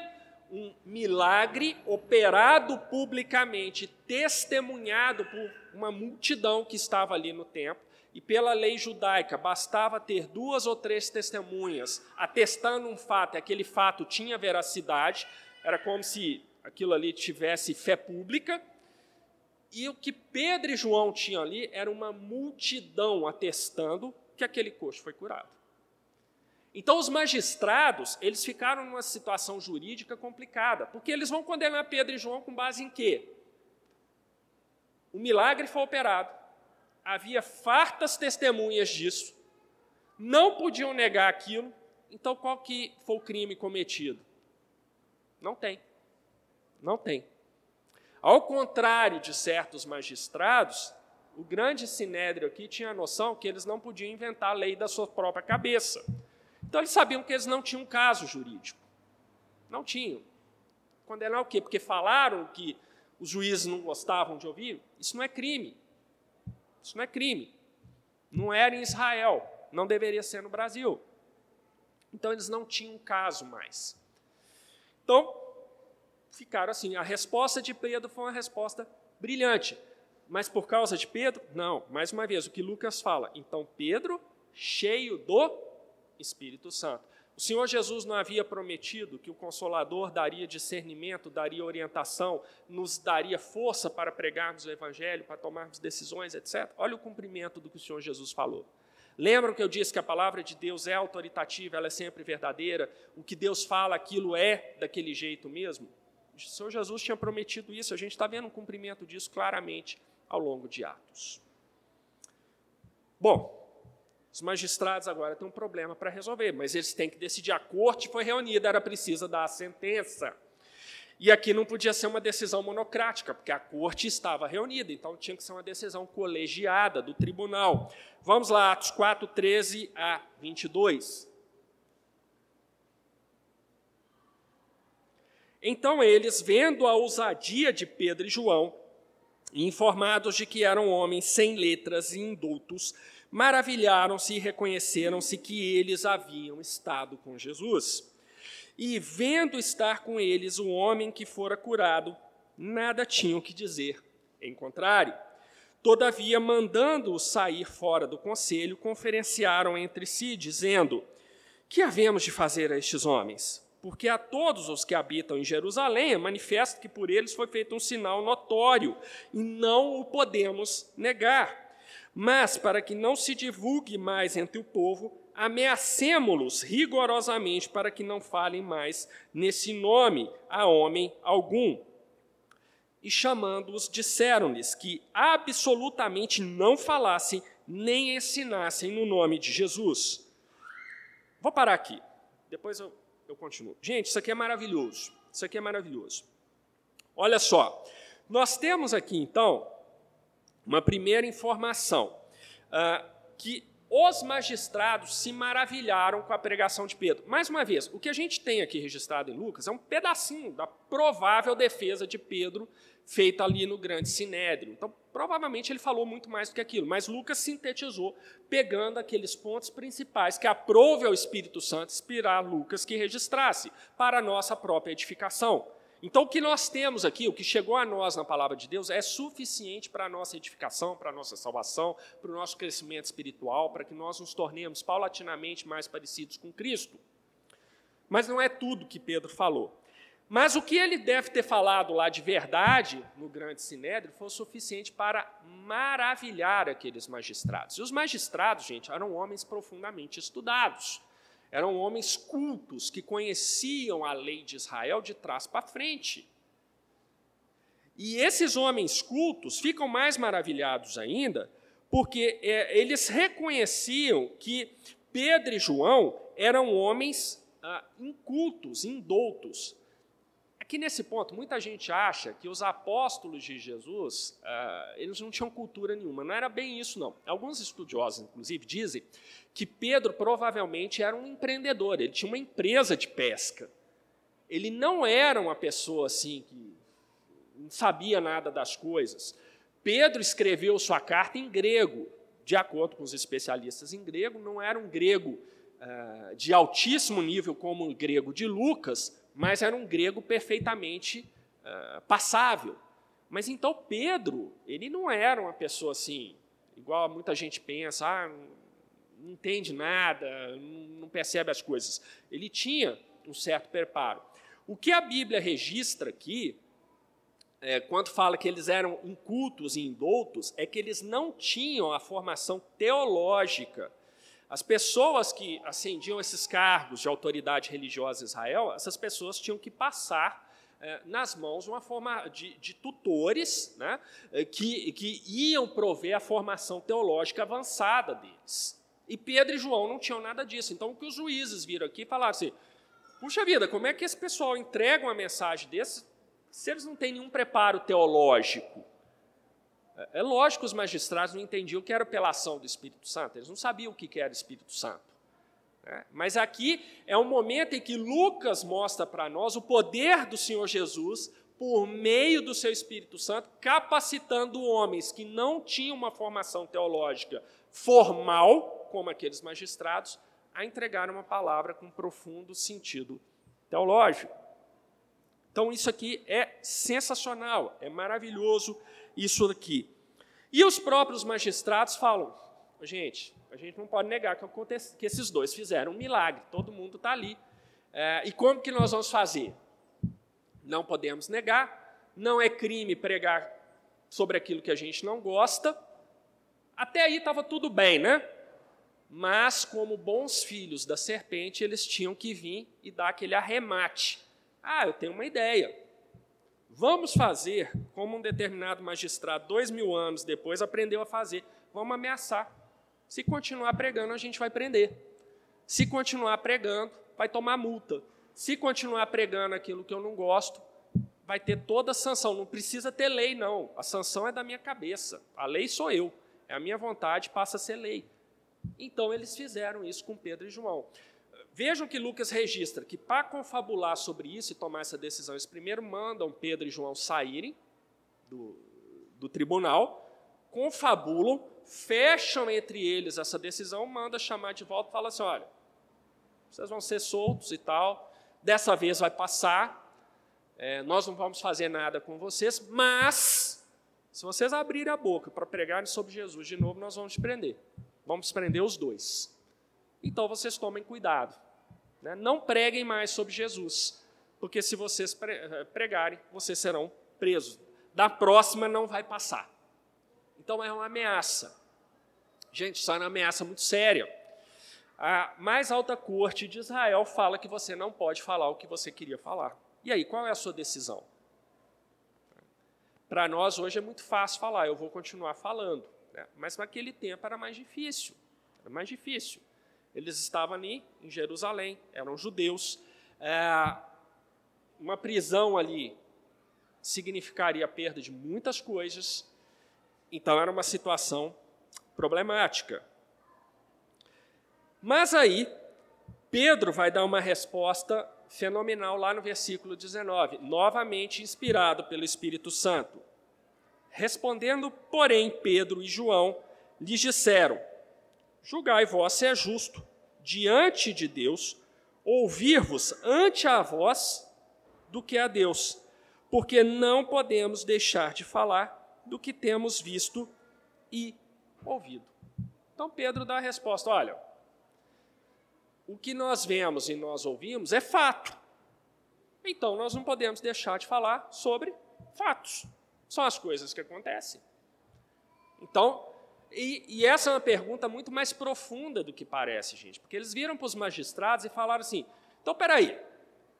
um milagre operado publicamente, testemunhado por uma multidão que estava ali no templo, e pela lei judaica bastava ter duas ou três testemunhas atestando um fato, e aquele fato tinha veracidade, era como se aquilo ali tivesse fé pública. E o que Pedro e João tinham ali era uma multidão atestando que aquele coxo foi curado. Então os magistrados, eles ficaram numa situação jurídica complicada, porque eles vão condenar Pedro e João com base em quê? O milagre foi operado, havia fartas testemunhas disso, não podiam negar aquilo, então qual que foi o crime cometido? Não tem. Não tem. Ao contrário de certos magistrados, o grande sinédrio aqui tinha a noção que eles não podiam inventar a lei da sua própria cabeça. Então eles sabiam que eles não tinham caso jurídico. Não tinham. Condenar o quê? Porque falaram que os juízes não gostavam de ouvir? Isso não é crime. Isso não é crime. Não era em Israel, não deveria ser no Brasil. Então eles não tinham caso mais. Então, ficaram assim. A resposta de Pedro foi uma resposta brilhante. Mas por causa de Pedro? Não. Mais uma vez, o que Lucas fala. Então, Pedro, cheio do Espírito Santo. O Senhor Jesus não havia prometido que o Consolador daria discernimento, daria orientação, nos daria força para pregarmos o Evangelho, para tomarmos decisões, etc. Olha o cumprimento do que o Senhor Jesus falou. Lembram que eu disse que a palavra de Deus é autoritativa, ela é sempre verdadeira, o que Deus fala, aquilo é daquele jeito mesmo? O Senhor Jesus tinha prometido isso, a gente está vendo o cumprimento disso claramente ao longo de Atos. Bom, os magistrados agora têm um problema para resolver, mas eles têm que decidir. A corte foi reunida, era precisa dar a sentença. E aqui não podia ser uma decisão monocrática, porque a corte estava reunida, então tinha que ser uma decisão colegiada do tribunal. Vamos lá, Atos 4, 13 a 22. Então eles, vendo a ousadia de Pedro e João, informados de que eram homens sem letras e indultos, maravilharam-se e reconheceram-se que eles haviam estado com Jesus. E, vendo estar com eles o homem que fora curado, nada tinham que dizer, em contrário. Todavia, mandando-os sair fora do conselho, conferenciaram entre si, dizendo: Que havemos de fazer a estes homens? Porque a todos os que habitam em Jerusalém é manifesto que por eles foi feito um sinal notório, e não o podemos negar. Mas, para que não se divulgue mais entre o povo, ameacemo-los rigorosamente para que não falem mais nesse nome a homem algum. E chamando-os, disseram-lhes que absolutamente não falassem nem ensinassem no nome de Jesus. Vou parar aqui, depois eu, eu continuo. Gente, isso aqui é maravilhoso. Isso aqui é maravilhoso. Olha só, nós temos aqui então uma primeira informação, uh, que os magistrados se maravilharam com a pregação de Pedro. Mais uma vez, o que a gente tem aqui registrado em Lucas é um pedacinho da provável defesa de Pedro feita ali no grande sinédrio. Então, provavelmente ele falou muito mais do que aquilo, mas Lucas sintetizou, pegando aqueles pontos principais que aprove ao Espírito Santo inspirar Lucas que registrasse para a nossa própria edificação. Então, o que nós temos aqui, o que chegou a nós na palavra de Deus, é suficiente para a nossa edificação, para a nossa salvação, para o nosso crescimento espiritual, para que nós nos tornemos paulatinamente mais parecidos com Cristo. Mas não é tudo que Pedro falou. Mas o que ele deve ter falado lá de verdade no grande sinédrio foi o suficiente para maravilhar aqueles magistrados. E os magistrados, gente, eram homens profundamente estudados. Eram homens cultos que conheciam a lei de Israel de trás para frente. E esses homens cultos ficam mais maravilhados ainda, porque é, eles reconheciam que Pedro e João eram homens ah, incultos, indoutos, Aqui nesse ponto, muita gente acha que os apóstolos de Jesus, uh, eles não tinham cultura nenhuma. Não era bem isso, não. Alguns estudiosos, inclusive, dizem que Pedro provavelmente era um empreendedor, ele tinha uma empresa de pesca. Ele não era uma pessoa assim que não sabia nada das coisas. Pedro escreveu sua carta em grego, de acordo com os especialistas em grego, não era um grego uh, de altíssimo nível como o grego de Lucas, mas era um grego perfeitamente uh, passável. Mas então Pedro, ele não era uma pessoa assim, igual muita gente pensa, ah, não entende nada, não percebe as coisas. Ele tinha um certo preparo. O que a Bíblia registra aqui, é, quando fala que eles eram incultos e indoutos, é que eles não tinham a formação teológica. As pessoas que ascendiam esses cargos de autoridade religiosa em Israel, essas pessoas tinham que passar é, nas mãos uma forma de, de tutores né, é, que, que iam prover a formação teológica avançada deles. E Pedro e João não tinham nada disso. Então, o que os juízes viram aqui falaram assim: puxa vida, como é que esse pessoal entrega uma mensagem desse se eles não têm nenhum preparo teológico? É, é lógico que os magistrados não entendiam o que era apelação do Espírito Santo, eles não sabiam o que era Espírito Santo. Né? Mas aqui é um momento em que Lucas mostra para nós o poder do Senhor Jesus por meio do seu Espírito Santo, capacitando homens que não tinham uma formação teológica formal, como aqueles magistrados, a entregar uma palavra com profundo sentido teológico. Então, isso aqui é sensacional, é maravilhoso isso aqui. E os próprios magistrados falam: gente, a gente não pode negar que, acontece, que esses dois fizeram um milagre, todo mundo está ali. É, e como que nós vamos fazer? Não podemos negar, não é crime pregar sobre aquilo que a gente não gosta, até aí estava tudo bem, né? Mas, como bons filhos da serpente, eles tinham que vir e dar aquele arremate. Ah, eu tenho uma ideia. Vamos fazer como um determinado magistrado, dois mil anos depois, aprendeu a fazer. Vamos ameaçar. Se continuar pregando, a gente vai prender. Se continuar pregando, vai tomar multa. Se continuar pregando aquilo que eu não gosto, vai ter toda a sanção. Não precisa ter lei, não. A sanção é da minha cabeça. A lei sou eu. É a minha vontade, passa a ser lei. Então eles fizeram isso com Pedro e João. Vejam que Lucas registra que, para confabular sobre isso e tomar essa decisão, eles primeiro mandam Pedro e João saírem do, do tribunal, confabulam, fecham entre eles essa decisão, manda chamar de volta e fala assim: olha, vocês vão ser soltos e tal, dessa vez vai passar, é, nós não vamos fazer nada com vocês, mas se vocês abrirem a boca para pregarem sobre Jesus de novo, nós vamos prender. Vamos prender os dois. Então vocês tomem cuidado. Né? Não preguem mais sobre Jesus, porque se vocês eh, pregarem, vocês serão presos. Da próxima não vai passar. Então é uma ameaça. Gente, isso é uma ameaça muito séria. A mais alta corte de Israel fala que você não pode falar o que você queria falar. E aí, qual é a sua decisão? Para nós hoje é muito fácil falar, eu vou continuar falando. Né? Mas naquele tempo era mais difícil. Era mais difícil. Eles estavam ali em Jerusalém, eram judeus. É, uma prisão ali significaria a perda de muitas coisas. Então era uma situação problemática. Mas aí, Pedro vai dar uma resposta fenomenal lá no versículo 19, novamente inspirado pelo Espírito Santo. Respondendo, porém, Pedro e João lhes disseram: Julgai vós se é justo, diante de Deus, ouvir-vos ante a vós do que a Deus, porque não podemos deixar de falar do que temos visto e ouvido. Então Pedro dá a resposta: olha, o que nós vemos e nós ouvimos é fato. Então nós não podemos deixar de falar sobre fatos. São as coisas que acontecem. Então, e, e, essa é uma pergunta muito mais profunda do que parece, gente, porque eles viram para os magistrados e falaram assim: então, peraí,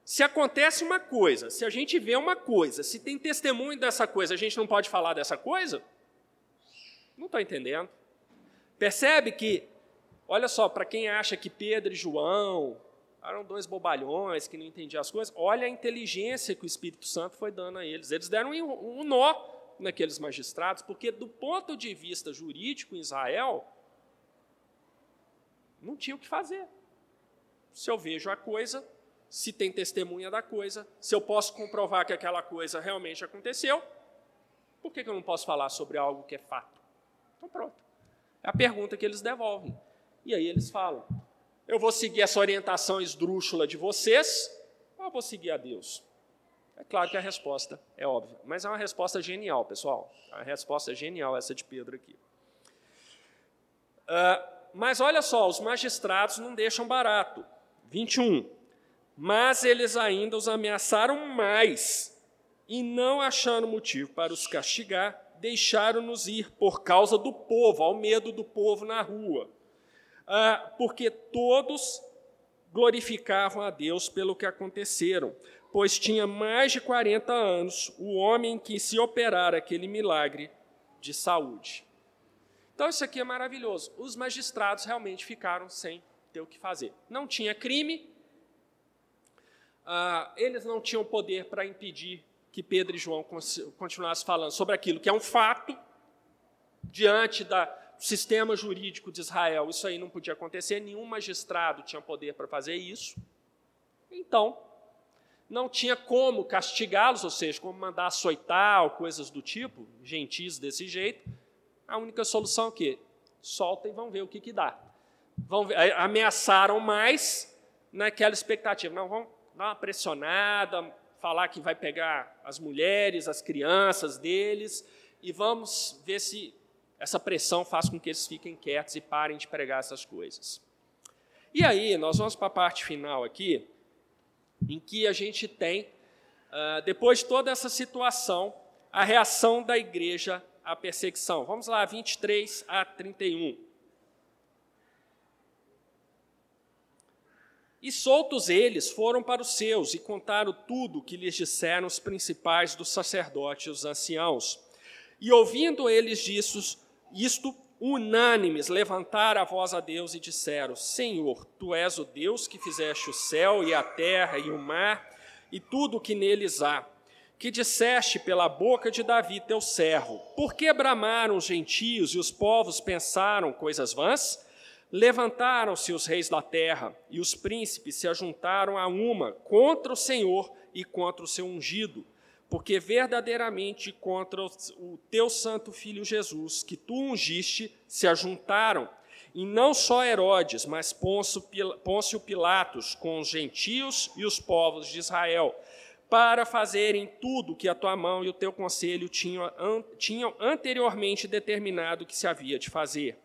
se acontece uma coisa, se a gente vê uma coisa, se tem testemunho dessa coisa, a gente não pode falar dessa coisa? Não estou entendendo. Percebe que, olha só, para quem acha que Pedro e João eram dois bobalhões que não entendiam as coisas, olha a inteligência que o Espírito Santo foi dando a eles. Eles deram um nó naqueles magistrados, porque do ponto de vista jurídico em Israel, não tinha o que fazer. Se eu vejo a coisa, se tem testemunha da coisa, se eu posso comprovar que aquela coisa realmente aconteceu, por que eu não posso falar sobre algo que é fato? Então pronto. É a pergunta que eles devolvem. E aí eles falam: eu vou seguir essa orientação esdrúxula de vocês, ou eu vou seguir a Deus? É claro que a resposta é óbvia, mas é uma resposta genial, pessoal. A resposta é genial essa de Pedro aqui. Uh, mas olha só, os magistrados não deixam barato. 21. Mas eles ainda os ameaçaram mais, e não achando motivo para os castigar, deixaram-nos ir por causa do povo, ao medo do povo na rua. Ah, porque todos glorificavam a Deus pelo que aconteceram, pois tinha mais de 40 anos o homem que se operara aquele milagre de saúde. Então, isso aqui é maravilhoso. Os magistrados realmente ficaram sem ter o que fazer. Não tinha crime, ah, eles não tinham poder para impedir que Pedro e João continuassem falando sobre aquilo que é um fato, diante da, do sistema jurídico de Israel. Isso aí não podia acontecer, nenhum magistrado tinha poder para fazer isso. Então, não tinha como castigá-los, ou seja, como mandar açoitar ou coisas do tipo, gentis desse jeito. A única solução é o quê? Solta e vão ver o que, que dá. Vão ver, ameaçaram mais naquela expectativa. Não, vão dar uma pressionada, falar que vai pegar as mulheres, as crianças deles, e vamos ver se essa pressão faz com que eles fiquem quietos e parem de pregar essas coisas. E aí, nós vamos para a parte final aqui, em que a gente tem, ah, depois de toda essa situação, a reação da igreja à perseguição. Vamos lá, 23 a 31. E soltos eles, foram para os seus e contaram tudo o que lhes disseram os principais dos sacerdotes e os anciãos. E ouvindo eles disso, isto, unânimes, levantaram a voz a Deus e disseram: Senhor, tu és o Deus que fizeste o céu e a terra e o mar e tudo o que neles há que disseste pela boca de Davi, teu servo: Por que bramaram os gentios e os povos pensaram coisas vãs? Levantaram-se os reis da terra e os príncipes se ajuntaram a uma contra o Senhor e contra o seu ungido, porque verdadeiramente contra o teu santo filho Jesus, que tu ungiste, se ajuntaram. E não só Herodes, mas Pôncio Pilatos, com os gentios e os povos de Israel, para fazerem tudo que a tua mão e o teu conselho tinham, tinham anteriormente determinado que se havia de fazer.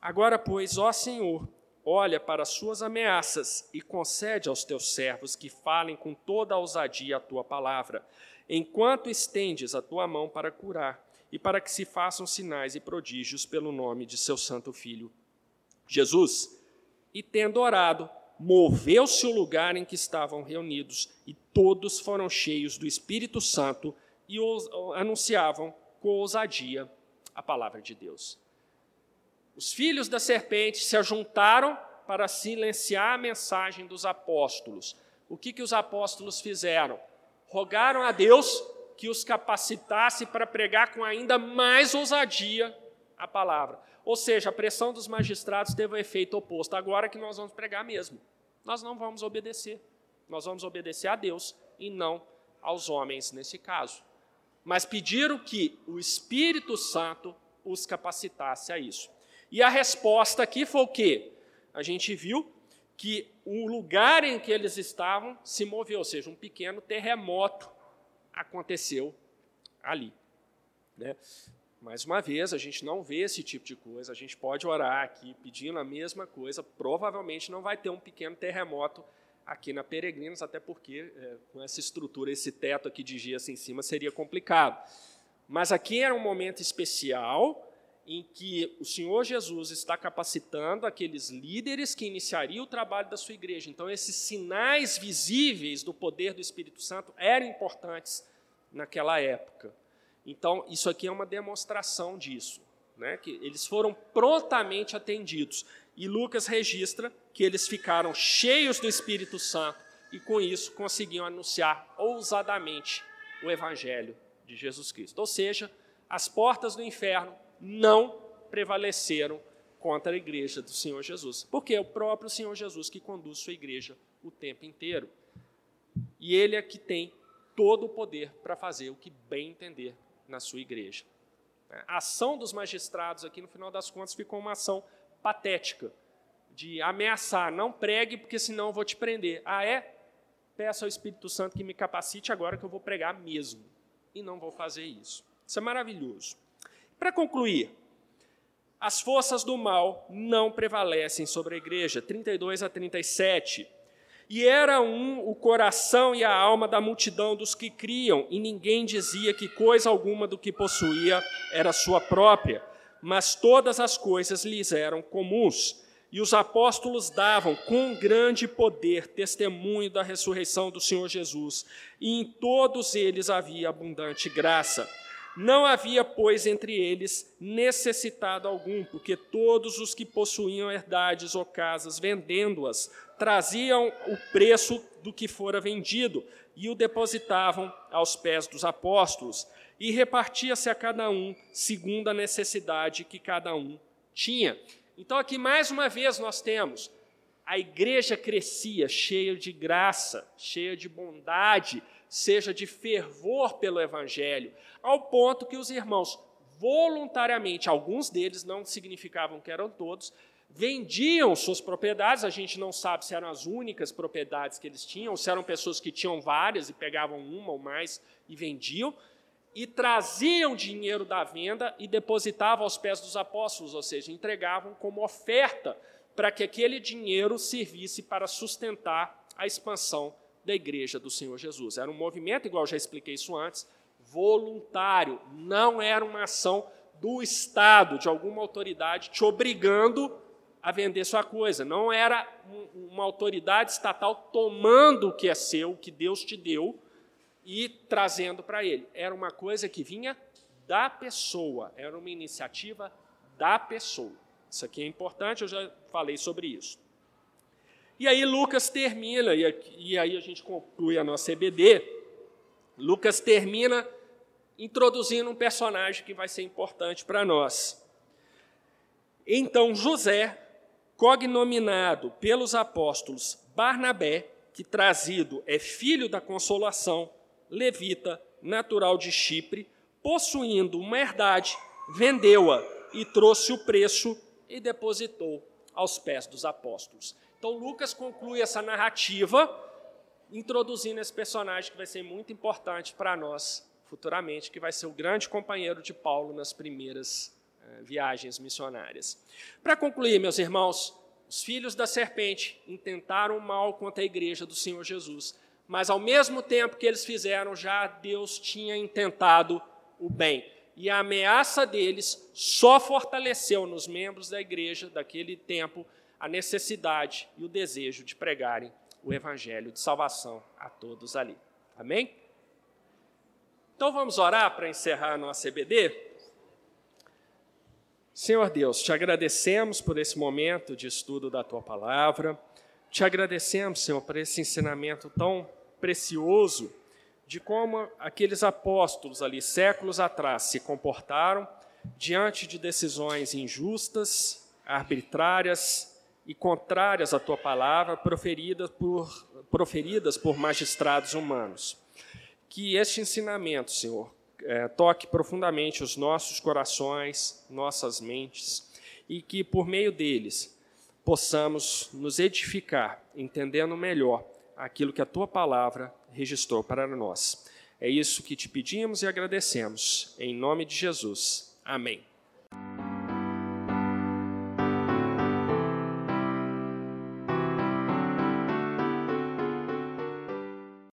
Agora, pois, ó Senhor, olha para as suas ameaças e concede aos teus servos que falem com toda a ousadia a tua palavra, enquanto estendes a tua mão para curar e para que se façam sinais e prodígios pelo nome de seu santo filho Jesus. E tendo orado, moveu-se o lugar em que estavam reunidos, e todos foram cheios do Espírito Santo e anunciavam com ousadia a palavra de Deus. Os filhos da serpente se ajuntaram para silenciar a mensagem dos apóstolos. O que, que os apóstolos fizeram? Rogaram a Deus que os capacitasse para pregar com ainda mais ousadia a palavra. Ou seja, a pressão dos magistrados teve o efeito oposto. Agora que nós vamos pregar mesmo. Nós não vamos obedecer. Nós vamos obedecer a Deus e não aos homens nesse caso. Mas pediram que o Espírito Santo os capacitasse a isso. E a resposta aqui foi o quê? A gente viu que o lugar em que eles estavam se moveu, ou seja, um pequeno terremoto aconteceu ali. Né? Mais uma vez, a gente não vê esse tipo de coisa, a gente pode orar aqui pedindo a mesma coisa, provavelmente não vai ter um pequeno terremoto aqui na Peregrinos, até porque é, com essa estrutura, esse teto aqui de gesso em cima seria complicado. Mas aqui era um momento especial em que o Senhor Jesus está capacitando aqueles líderes que iniciariam o trabalho da sua igreja. Então, esses sinais visíveis do poder do Espírito Santo eram importantes naquela época. Então, isso aqui é uma demonstração disso, né? que eles foram prontamente atendidos. E Lucas registra que eles ficaram cheios do Espírito Santo e, com isso, conseguiam anunciar ousadamente o Evangelho de Jesus Cristo. Ou seja, as portas do inferno não prevaleceram contra a igreja do Senhor Jesus, porque é o próprio Senhor Jesus que conduz sua igreja o tempo inteiro. E ele é que tem todo o poder para fazer o que bem entender na sua igreja. A ação dos magistrados aqui, no final das contas, ficou uma ação patética, de ameaçar, não pregue, porque senão eu vou te prender. Ah, é? peço ao Espírito Santo que me capacite agora que eu vou pregar mesmo. E não vou fazer isso. Isso é maravilhoso. Para concluir, as forças do mal não prevalecem sobre a igreja. 32 a 37. E era um o coração e a alma da multidão dos que criam, e ninguém dizia que coisa alguma do que possuía era sua própria, mas todas as coisas lhes eram comuns. E os apóstolos davam com grande poder testemunho da ressurreição do Senhor Jesus, e em todos eles havia abundante graça. Não havia, pois, entre eles necessitado algum, porque todos os que possuíam herdades ou casas, vendendo-as, traziam o preço do que fora vendido e o depositavam aos pés dos apóstolos, e repartia-se a cada um segundo a necessidade que cada um tinha. Então, aqui mais uma vez nós temos a igreja crescia cheia de graça, cheia de bondade, seja de fervor pelo evangelho, ao ponto que os irmãos voluntariamente, alguns deles não significavam que eram todos, vendiam suas propriedades, a gente não sabe se eram as únicas propriedades que eles tinham, se eram pessoas que tinham várias e pegavam uma ou mais e vendiam, e traziam dinheiro da venda e depositavam aos pés dos apóstolos, ou seja, entregavam como oferta para que aquele dinheiro servisse para sustentar a expansão da igreja do Senhor Jesus. Era um movimento, igual já expliquei isso antes, voluntário, não era uma ação do Estado, de alguma autoridade, te obrigando a vender sua coisa. Não era uma autoridade estatal tomando o que é seu, o que Deus te deu, e trazendo para ele. Era uma coisa que vinha da pessoa, era uma iniciativa da pessoa. Isso aqui é importante, eu já falei sobre isso. E aí Lucas termina, e aí a gente conclui a nossa EBD. Lucas termina introduzindo um personagem que vai ser importante para nós. Então José, cognominado pelos apóstolos Barnabé, que trazido é filho da consolação, levita, natural de Chipre, possuindo uma herdade, vendeu-a e trouxe o preço e depositou aos pés dos apóstolos. Então Lucas conclui essa narrativa introduzindo esse personagem que vai ser muito importante para nós futuramente, que vai ser o grande companheiro de Paulo nas primeiras eh, viagens missionárias. Para concluir, meus irmãos, os filhos da serpente intentaram mal contra a igreja do Senhor Jesus, mas ao mesmo tempo que eles fizeram, já Deus tinha intentado o bem. E a ameaça deles só fortaleceu nos membros da igreja daquele tempo a necessidade e o desejo de pregarem o evangelho de salvação a todos ali. Amém? Então vamos orar para encerrar a nossa EBD? Senhor Deus, te agradecemos por esse momento de estudo da tua palavra. Te agradecemos, Senhor, por esse ensinamento tão precioso de como aqueles apóstolos ali, séculos atrás, se comportaram diante de decisões injustas, arbitrárias e contrárias à tua palavra, proferidas por, proferidas por magistrados humanos. Que este ensinamento, Senhor, é, toque profundamente os nossos corações, nossas mentes, e que por meio deles possamos nos edificar, entendendo melhor aquilo que a tua palavra registrou para nós. É isso que te pedimos e agradecemos. Em nome de Jesus. Amém.